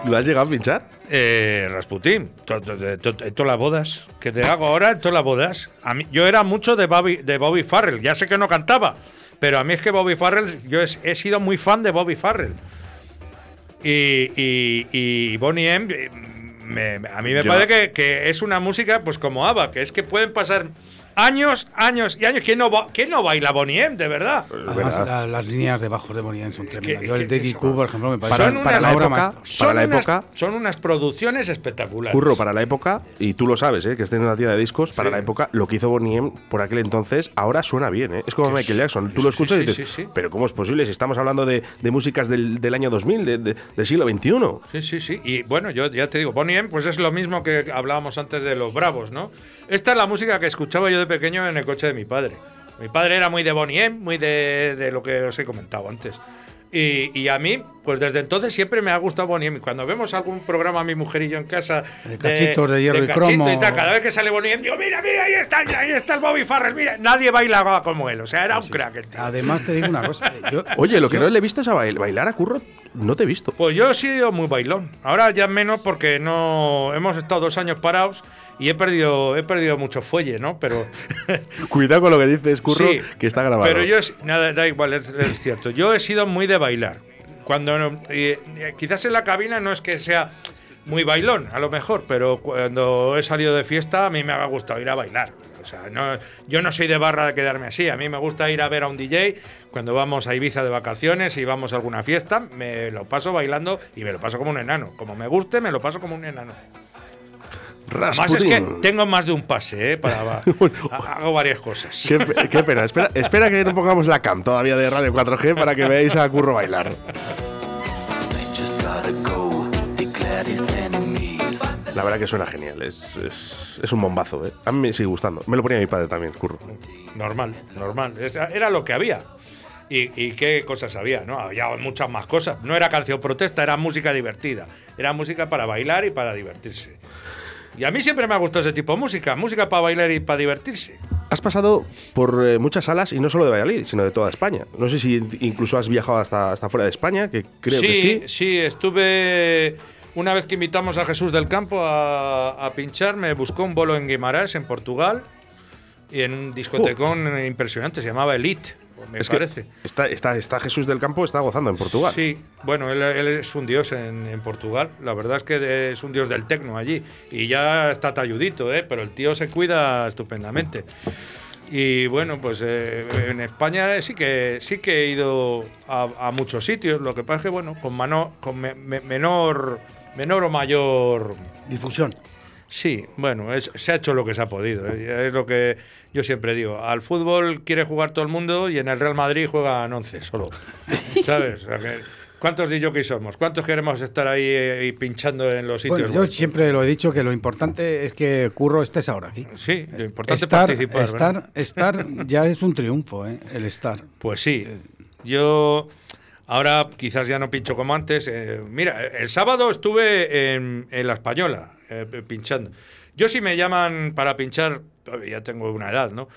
¿Lo has llegado a pinchar? Eh, Rasputin, en todas las bodas que te hago ahora, en todas las bodas. A mí, yo era mucho de Bobby, de Bobby Farrell, ya sé que no cantaba, pero a mí es que Bobby Farrell, yo he, he sido muy fan de Bobby Farrell. Y, y, y Bonnie M, eh, me- a mí me Yo- parece que, que es una música pues como ABBA, que es que pueden pasar años, años y años. ¿Quién no, quién no baila Bonnie M, de verdad? Además, la- las líneas de bajos de Bonnie son tremendas. Yo el Daddy Q, por ejemplo, me parece Para- Son para unas la obra época. Son para la unas- época, son unas producciones espectaculares. Curro, para la época, y tú lo sabes, ¿eh? que estés en una tienda de discos, para Sí. la época, lo que hizo Bonnie M por aquel entonces, ahora suena bien, ¿eh? Es como Michael Jackson. Tú sí, lo sí, escuchas y sí, dices, sí, sí. pero ¿cómo es posible si estamos hablando de, de músicas del, del año 2000, de- de- del siglo XXI? Sí, sí, sí. Y bueno, yo ya te digo, Bonnie M, pues es lo mismo que hablábamos antes de los Bravos, ¿no? Esta es la música que escuchaba yo de pequeño en el coche de mi padre. Mi padre era muy de Bonnie M, muy de, de lo que os he comentado antes. Y, y a mí, pues desde entonces siempre me ha gustado Bonnie M. Cuando vemos algún programa, mi mujer y yo en casa. De cachitos de hierro y cachito cromo. y tal, cada vez que sale Bonnie M, digo, mira, mira, ahí está, ahí está el Bobby Farrell, mira. Nadie bailaba como él, o sea, era un crack el tío. Además, te digo una cosa. Yo, [LAUGHS] Oye, lo que yo- no le he visto es a bail- bailar a Curro, no te he visto. Pues yo he sido muy bailón. Ahora ya menos porque no hemos estado dos años parados y he perdido, he perdido mucho fuelle, ¿no? Pero [LAUGHS] Cuidado con lo que dices, Curro, sí, que está grabado. Pero yo es- nada, da igual, es, es cierto. Yo he sido muy de bailar. Cuando no- y quizás en la cabina no es que sea muy bailón, a lo mejor, pero cuando he salido de fiesta a mí me ha gustado ir a bailar. O sea, no, yo no soy de barra de quedarme así. A mí me gusta ir a ver a un DJ cuando vamos a Ibiza de vacaciones y vamos a alguna fiesta. Me lo paso bailando y me lo paso como un enano. Como me guste, me lo paso como un enano. Además es que Rasputin. tengo más de un pase, ¿eh? Para, [LAUGHS] ha- hago varias cosas. Qué, qué pena. Espera, espera que no pongamos la cam todavía de Radio 4G para que veáis a Curro bailar. La verdad que suena genial. Es, es, es un bombazo. ¿eh? A mí me sigue gustando. Me lo ponía mi padre también, Curro. Normal, normal. Era lo que había. Y, y qué cosas había, ¿no? Había muchas más cosas. No era canción protesta, era música divertida. Era música para bailar y para divertirse. Y a mí siempre me ha gustado ese tipo de música. Música para bailar y para divertirse. Has pasado por eh, muchas salas y no solo de Valladolid, sino de toda España. No sé si incluso has viajado hasta, hasta fuera de España, que creo sí, que sí. sí, estuve. Una vez que invitamos a Jesús del Campo a, a pinchar, me buscó un bolo en Guimarães, en Portugal, y en un discotecón impresionante, se llamaba Elite, me Oh. Es que parece. está, está, está Jesús del Campo, está gozando en Portugal. Sí, bueno, él, él es un dios en, en Portugal. La verdad es que es un dios del tecno allí. Y ya está talludito, ¿eh? pero el tío se cuida estupendamente. Y bueno, pues eh, en España sí que sí que he ido a, a muchos sitios. Lo que pasa es que, bueno, con, mano- con me- me- menor, menor o mayor Difusión. Sí, bueno, es- se ha hecho lo que se ha podido. ¿eh? Es lo que yo siempre digo. Al fútbol quiere jugar todo el mundo y en el Real Madrid juegan 11 solo. [LAUGHS] ¿Sabes? O sea que, ¿Cuántos somos? ¿Cuántos queremos estar ahí eh, y pinchando en los sitios? Bueno, yo siempre lo he dicho que lo importante es que Curro estés ahora aquí. Sí, lo importante es estar, participar. ¿verdad? estar, estar [LAUGHS] ya es un triunfo, ¿eh? el estar. Pues sí. Yo ahora quizás ya no pincho como antes. eh, mira, el sábado estuve en, en La Española eh, pinchando. Yo si me llaman para pinchar, ya tengo una edad, ¿no?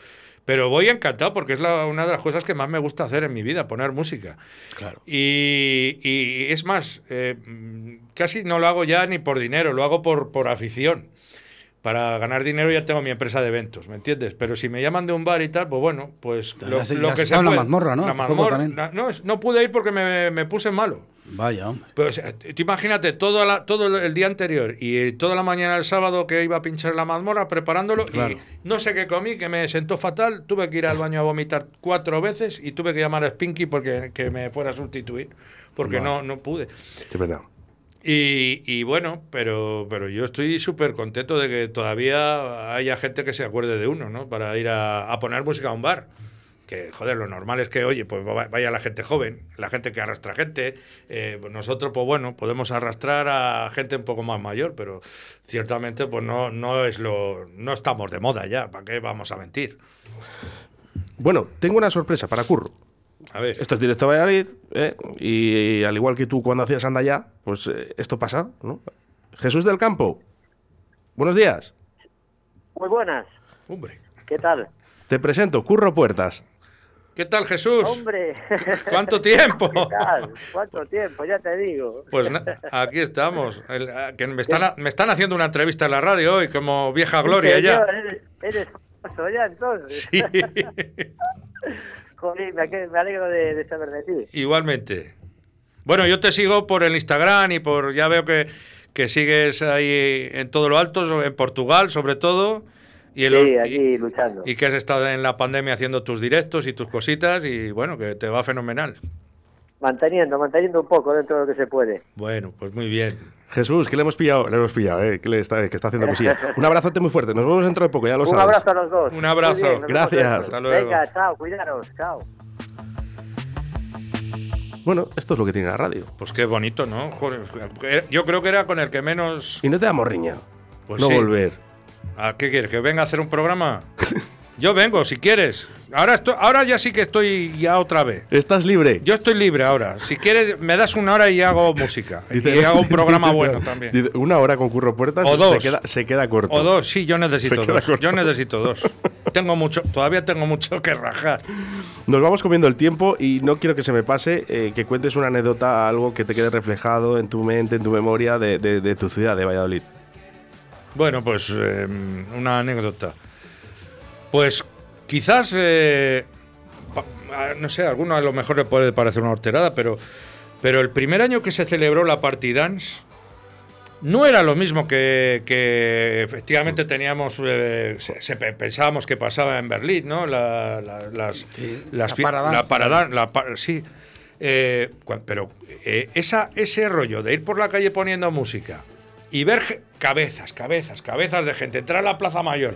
Pero voy encantado porque es la- una de las cosas que más me gusta hacer en mi vida, poner música. Claro. Y, y es más, eh, mm, casi no lo hago ya ni por dinero, lo hago por, por afición. Para ganar dinero ya tengo mi empresa de eventos, ¿me entiendes? Pero si me llaman de un bar y tal, pues bueno, pues Ya lo, has- lo que se la mazmorra, ¿no? La mazmorra, no, es- no pude ir porque me, me puse malo. Vaya, hombre. Pero, o sea, tú imagínate todo, la, todo el día anterior y toda la mañana del sábado que iba a pinchar la mazmorra preparándolo Claro. y no sé qué comí, que me sentó fatal, tuve que ir al baño a vomitar cuatro veces y tuve que llamar a Spinky porque que me fuera a sustituir, porque no, no pude. Qué pena. Y, y bueno, pero, pero yo estoy súper contento de que todavía haya gente que se acuerde de uno, ¿no? Para ir a, a poner música a un bar. Que, joder, lo normal es que, oye, pues va- vaya la gente joven, la gente que arrastra gente. Eh, pues nosotros, pues bueno, podemos arrastrar a gente un poco más mayor, pero ciertamente, pues no, no es lo. No estamos de moda ya, ¿para qué vamos a mentir? Bueno, tengo una sorpresa para Curro. A ver. Esto es directo a Valladolid, ¿eh? y, al igual que tú cuando hacías anda ya, pues eh, esto pasa, ¿no? Jesús del Campo, buenos días. Muy buenas, Hombre. ¿qué tal? Te presento, Curro Puertas. ¿Qué tal, Jesús? Hombre, [LAUGHS] ¿Cuánto tiempo? ¿qué tal? ¿Cuánto tiempo? Ya te digo. Pues aquí estamos. El- que me, están, me están haciendo una entrevista en la radio hoy, como vieja gloria ya. Eres, eres famoso ya entonces. Sí, [LAUGHS] Joder, me, alegro de, de saber de ti. igualmente. Bueno, yo te sigo por el Instagram y por. Ya veo que, que sigues ahí en todo lo alto, en Portugal sobre todo. Y, Sí, y- aquí luchando. y que has estado en la pandemia haciendo tus directos y tus cositas y bueno, que te va fenomenal. Manteniendo, manteniendo un poco dentro de lo que se puede. Bueno, pues muy bien. Jesús, que le hemos pillado, le hemos pillado, ¿eh? que, le está, que está haciendo cosilla. Un abrazote muy fuerte, nos vemos dentro de poco, ya lo un sabes. abrazo a los dos. Un abrazo. Bien, Gracias. Hasta luego. Venga, chao, cuidaros, chao. Bueno, esto es lo que tiene la radio. Pues qué bonito, ¿no? Joder, yo creo que era con el que menos. Y no te da morriña. Pues no sí. volver. ¿A qué quieres? ¿Que venga a hacer un programa? Yo vengo, si quieres. Ahora, estoy, ahora ya sí que estoy ya otra vez. Estás libre. Yo estoy libre ahora. Si quieres, me das una hora y hago música. Dice- y hago un programa [LAUGHS] dice- bueno también. dice, Una hora con Curro Puertas O Se, dos. queda, se queda corto. O dos, sí, yo necesito Se dos. corto. Yo necesito dos. [LAUGHS] Tengo mucho, todavía tengo mucho que rajar. Nos vamos comiendo el tiempo y no quiero que se me pase eh, que cuentes una anécdota, algo que te quede reflejado en tu mente, en tu memoria de, de- de tu ciudad, de Valladolid. Bueno, pues eh, una anécdota. Pues quizás, eh, no sé, a alguno a lo mejor le puede parecer una horterada, pero, pero el primer año que se celebró la Party Dance, no era lo mismo que, que efectivamente teníamos, eh, se- se pe- pensábamos que pasaba en Berlín, ¿no? La, la- las, las la paradance. la paradance, sí. Eh, pero eh, esa, ese rollo de ir por la calle poniendo música y ver cabezas, cabezas, cabezas de gente, entrar a la Plaza Mayor,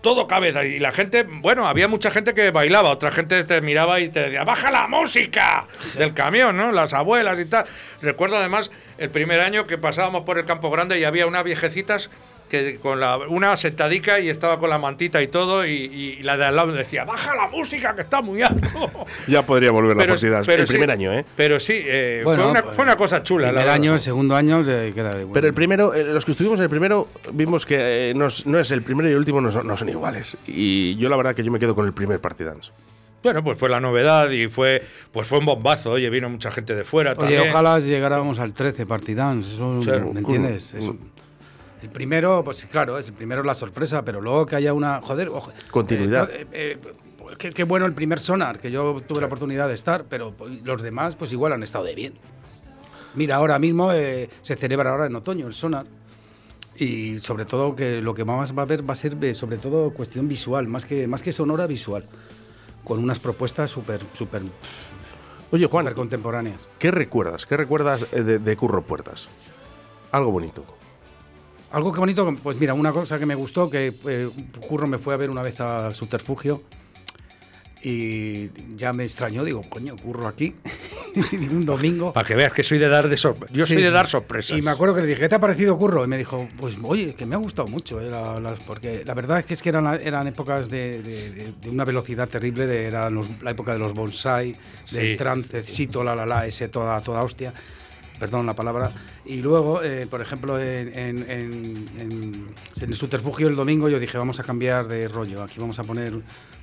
todo cabeza. Y la gente, bueno, había mucha gente que bailaba, otra gente te miraba y te decía, baja la música del camión, ¿no? Las abuelas y tal. Recuerdo además el primer año que pasábamos por el Campo Grande y había unas viejecitas que con la, una sentadica y estaba con la mantita y todo y, y la de al lado decía, baja la música que está muy alto. [LAUGHS] Ya podría volver la partida. pero El sí, primer año, ¿eh? Pero sí, eh, Bueno, fue, una, fue una cosa chula. la primer año, el segundo año le queda de bueno. Pero el primero, eh, los que estuvimos en el primero, vimos que eh, no, es, no es el primero y el último no son, no son iguales. Y yo la verdad que yo me quedo con el primer Partidans. Bueno, pues fue la novedad y fue pues fue un bombazo. Oye, vino mucha gente de fuera Oye, también. ojalá llegáramos al 13 Partidans, eso, Sí, ¿me entiendes? Eso. El primero, pues claro, es el primero la sorpresa, pero luego que haya una. Joder, ojo, Continuidad. eh, eh, eh, qué, qué bueno el primer sonar, que yo tuve la oportunidad de estar, pero pues, los demás, pues igual han estado de bien. Mira, ahora mismo eh, se celebra ahora en otoño el sonar. Y sobre todo que lo que más va a ver va a ser eh, sobre todo cuestión visual, más que, más que sonora visual, con unas propuestas súper súper Oye, Juan, súper contemporáneas. ¿qué recuerdas? ¿Qué recuerdas eh, de, de Curro Puertas? Algo bonito. Algo que bonito, pues mira, una cosa que me gustó, que eh, Curro me fue a ver una vez al subterfugio y ya me extrañó, digo, coño, Curro aquí, [LAUGHS] un domingo. Para que veas que soy de dar de sorpre- Yo Sí, soy de dar sorpresas. Y me acuerdo que le dije, ¿qué te ha parecido Curro? Y me dijo, pues oye, que me ha gustado mucho, eh, la- porque la verdad es que, es que eran, eran épocas de, de- de- de una velocidad terrible, de, era los- la época de los bonsai, del Sí. trancecito, la la la, ese toda, toda hostia, perdón la palabra. Y luego, eh, por ejemplo, en, en- en- en- el subterfugio el domingo yo dije, vamos a cambiar de rollo, aquí vamos a poner,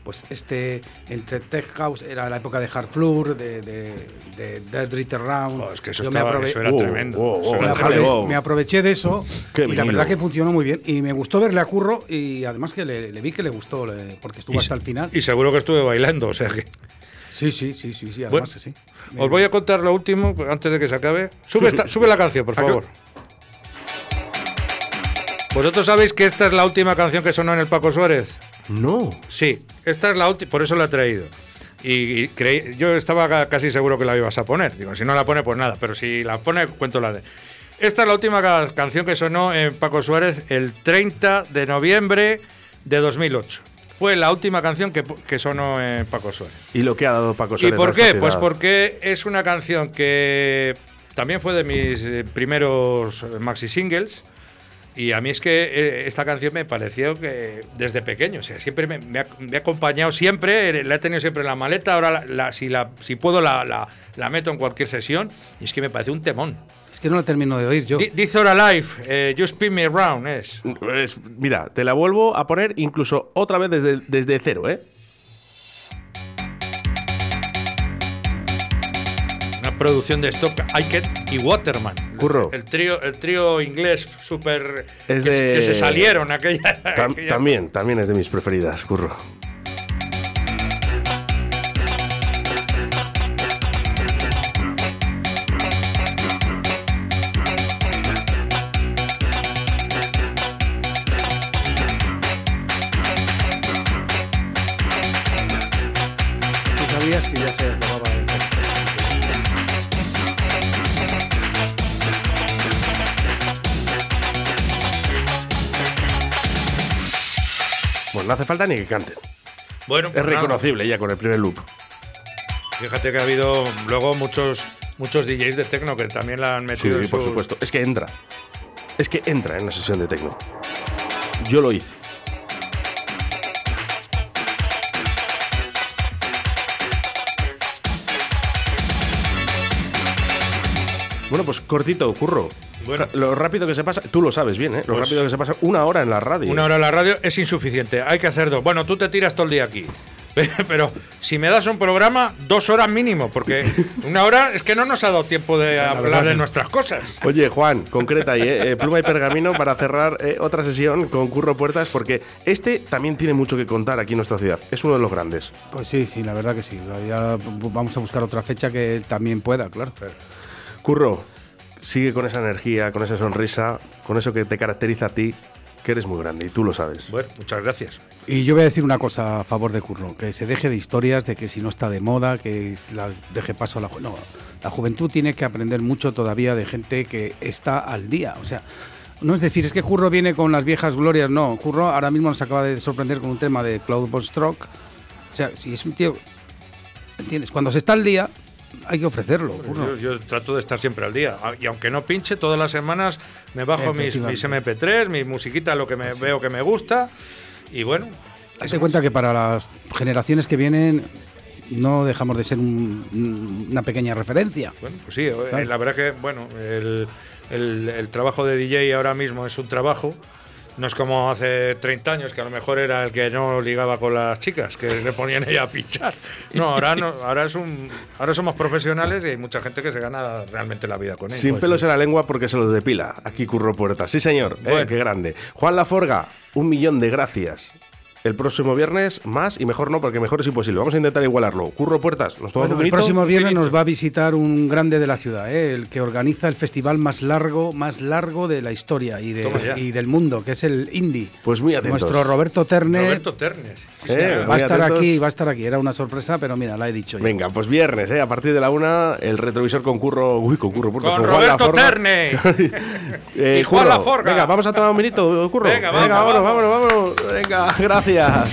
pues este, entre Tech House, era la época de Hard Floor, de, de, de Dead Ritter Round. Oh, es que eso, Yo me estaba- aprove- eso era tremendo. me, aprove- aproveché de eso Qué y la verdad que funcionó muy bien. Y me gustó verle a Curro y además que le, le vi que le gustó le- porque estuvo Y hasta el final. Y seguro que estuve bailando, o sea que. Sí, sí, sí, sí, sí, Bueno, además que sí. Os voy a contar lo último antes de que se acabe. Sube, Sí, esta- sí. sube la canción, por favor. ¿Vosotros sabéis que esta es la última canción que sonó en el Paco Suárez? No. Sí, esta es la última, por eso la he traído. Y, y creí- yo estaba ca- casi seguro que la ibas a poner. Digo, si no la pone, pues nada, pero si la pone, cuento la de. Esta es la última ca- canción que sonó en Paco Suárez el 30 de noviembre de 2008. Fue la última canción que, que sonó en Paco Suárez. ¿Y lo que ha dado Paco ¿Y Suárez a por qué? Pues porque es una canción que también fue de mis eh, primeros maxi singles. Y a mí es que eh, esta canción me pareció que desde pequeño, o sea, siempre me, me ha, me ha acompañado siempre, eh, la he tenido siempre en la maleta, ahora la- la- si, la, si puedo la, la- la meto en cualquier sesión y es que me parece un temón. Es que no la termino de oír yo. Di- This or Alive, eh, You Spin Me Around es. Es- mira, te la vuelvo a poner incluso otra vez desde, desde cero, ¿eh? Una producción de Stock Aitken y Waterman. Curro. El trío, el trío inglés súper... Es que, de- que se salieron aquella... Tam- aquella- también, también es de mis preferidas, Curro. Hace falta ni que canten. Bueno, Es pues nada. reconocible ya con el primer loop. Fíjate que ha habido luego muchos muchos DJs de techno que también la han Sí, metido en por sus- supuesto. Es que entra. Es que entra en la sesión de tecno. Yo lo hice. Bueno, pues cortito, curro. Bueno. Lo rápido que se pasa, tú lo sabes bien, ¿eh? Lo Pues- rápido que se pasa una hora en la radio. Una hora en la radio es insuficiente, hay que hacer dos. Bueno, tú te tiras todo el día aquí. [LAUGHS] Pero si me das un programa, dos horas mínimo, porque una hora es que no nos ha dado tiempo de [LAUGHS] hablar de nuestras cosas. Oye, Juan, concreta ahí, ¿eh? Eh, pluma y pergamino para cerrar eh, otra sesión con Curro Puertas, porque este también tiene mucho que contar aquí en nuestra ciudad. Es uno de los grandes. Pues sí, sí, la verdad que sí. Ya vamos a buscar otra fecha que también pueda, claro. Curro, Sigue con esa energía, con esa sonrisa, con eso que te caracteriza a ti, que eres muy grande y tú lo sabes. Bueno, muchas gracias. Y yo voy a decir una cosa a favor de Curro, que se deje de historias de que si no está de moda, que la deje paso a la ju- no, la juventud tiene que aprender mucho todavía de gente que está al día, o sea, no es decir, es que Curro viene con las viejas glorias, no, Curro ahora mismo nos acaba de sorprender con un tema de Cloud Stroke. O sea, si es un tío ¿entiendes? Cuando se está al día hay que ofrecerlo. Yo, yo trato de estar siempre al día. Ah, Y aunque no pinche, todas las semanas me bajo mis, mis MP3, mi musiquita, lo que me veo que me gusta. Y bueno, Date cuenta que para las generaciones que vienen no dejamos de ser un- un- una pequeña referencia. Bueno, pues sí, eh, la verdad que, bueno, el, el- el trabajo de DJ ahora mismo es un trabajo. No es como hace 30 años, que a lo mejor era el que no ligaba con las chicas, que le ponían ella a pinchar. No, ahora no, ahora es un, ahora somos profesionales y hay mucha gente que se gana realmente la vida con ello. Sin pelos en la lengua porque se los depila. Aquí curro puertas. Sí, señor. Eh, qué grande. Juan Laforga, un millón de gracias. El próximo viernes más y mejor no, porque mejor es imposible. Vamos a intentar igualarlo. Curro puertas, nos tomamos Bueno, un el próximo viernes nos va a visitar un grande de la ciudad, ¿eh? el que organiza el festival más largo, más largo de la historia y, de- del mundo, que es el Indie. Pues muy atentos. Nuestro Roberto Terne Roberto Ternes. sí, Eh, va a estar atentos. aquí, va a estar aquí. Era una sorpresa, pero mira, la he dicho. ya. Venga, pues viernes, ¿eh? a partir de la una, el retrovisor con curro. Uy, con curro puertas. Con Juan Roberto Laforga. Terne. [LAUGHS] [LAUGHS] Eh, Y Juan Laforga. Venga, vamos a tomar un minuto, curro. Venga, Venga, vamos, vámonos, vámonos, vámonos. Venga, gracias. Toda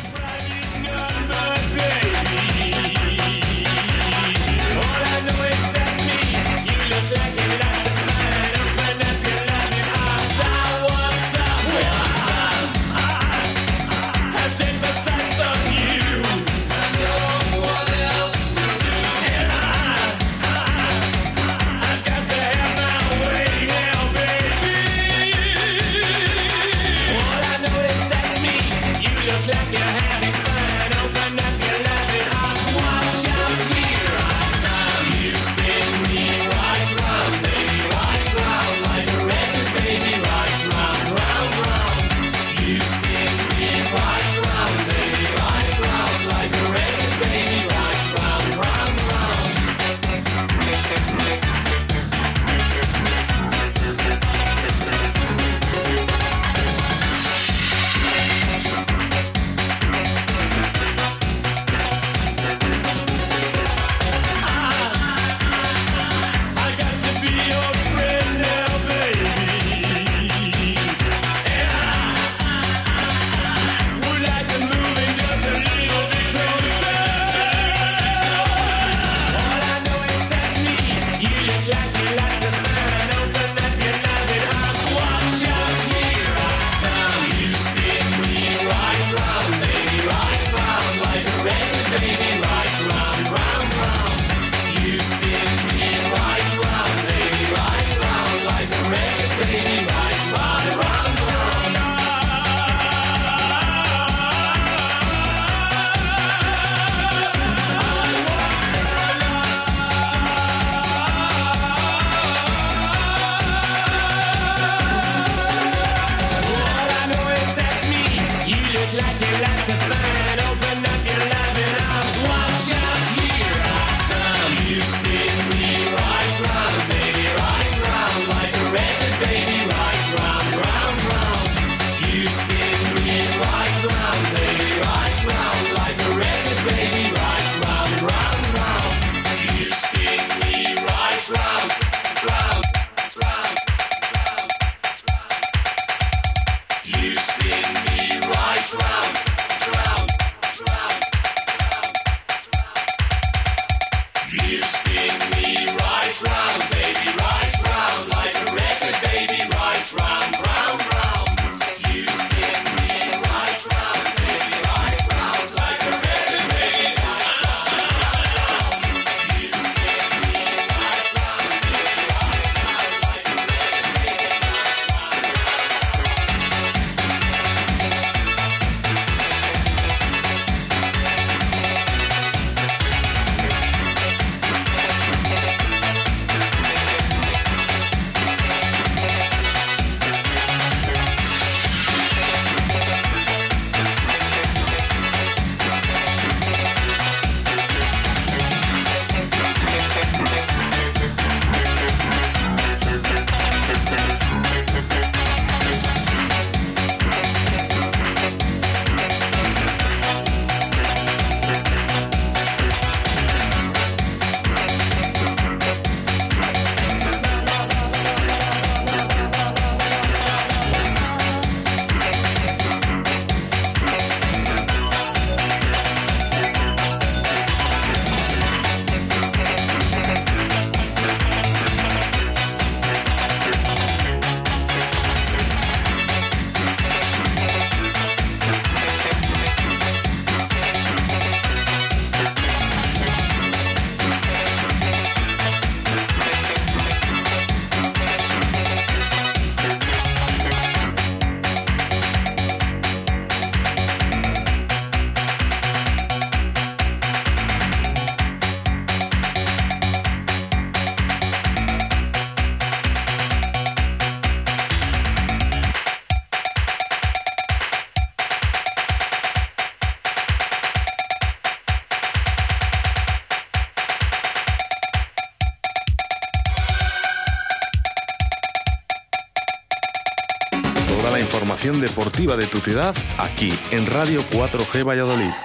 deportiva de tu ciudad aquí en Radio 4G Valladolid.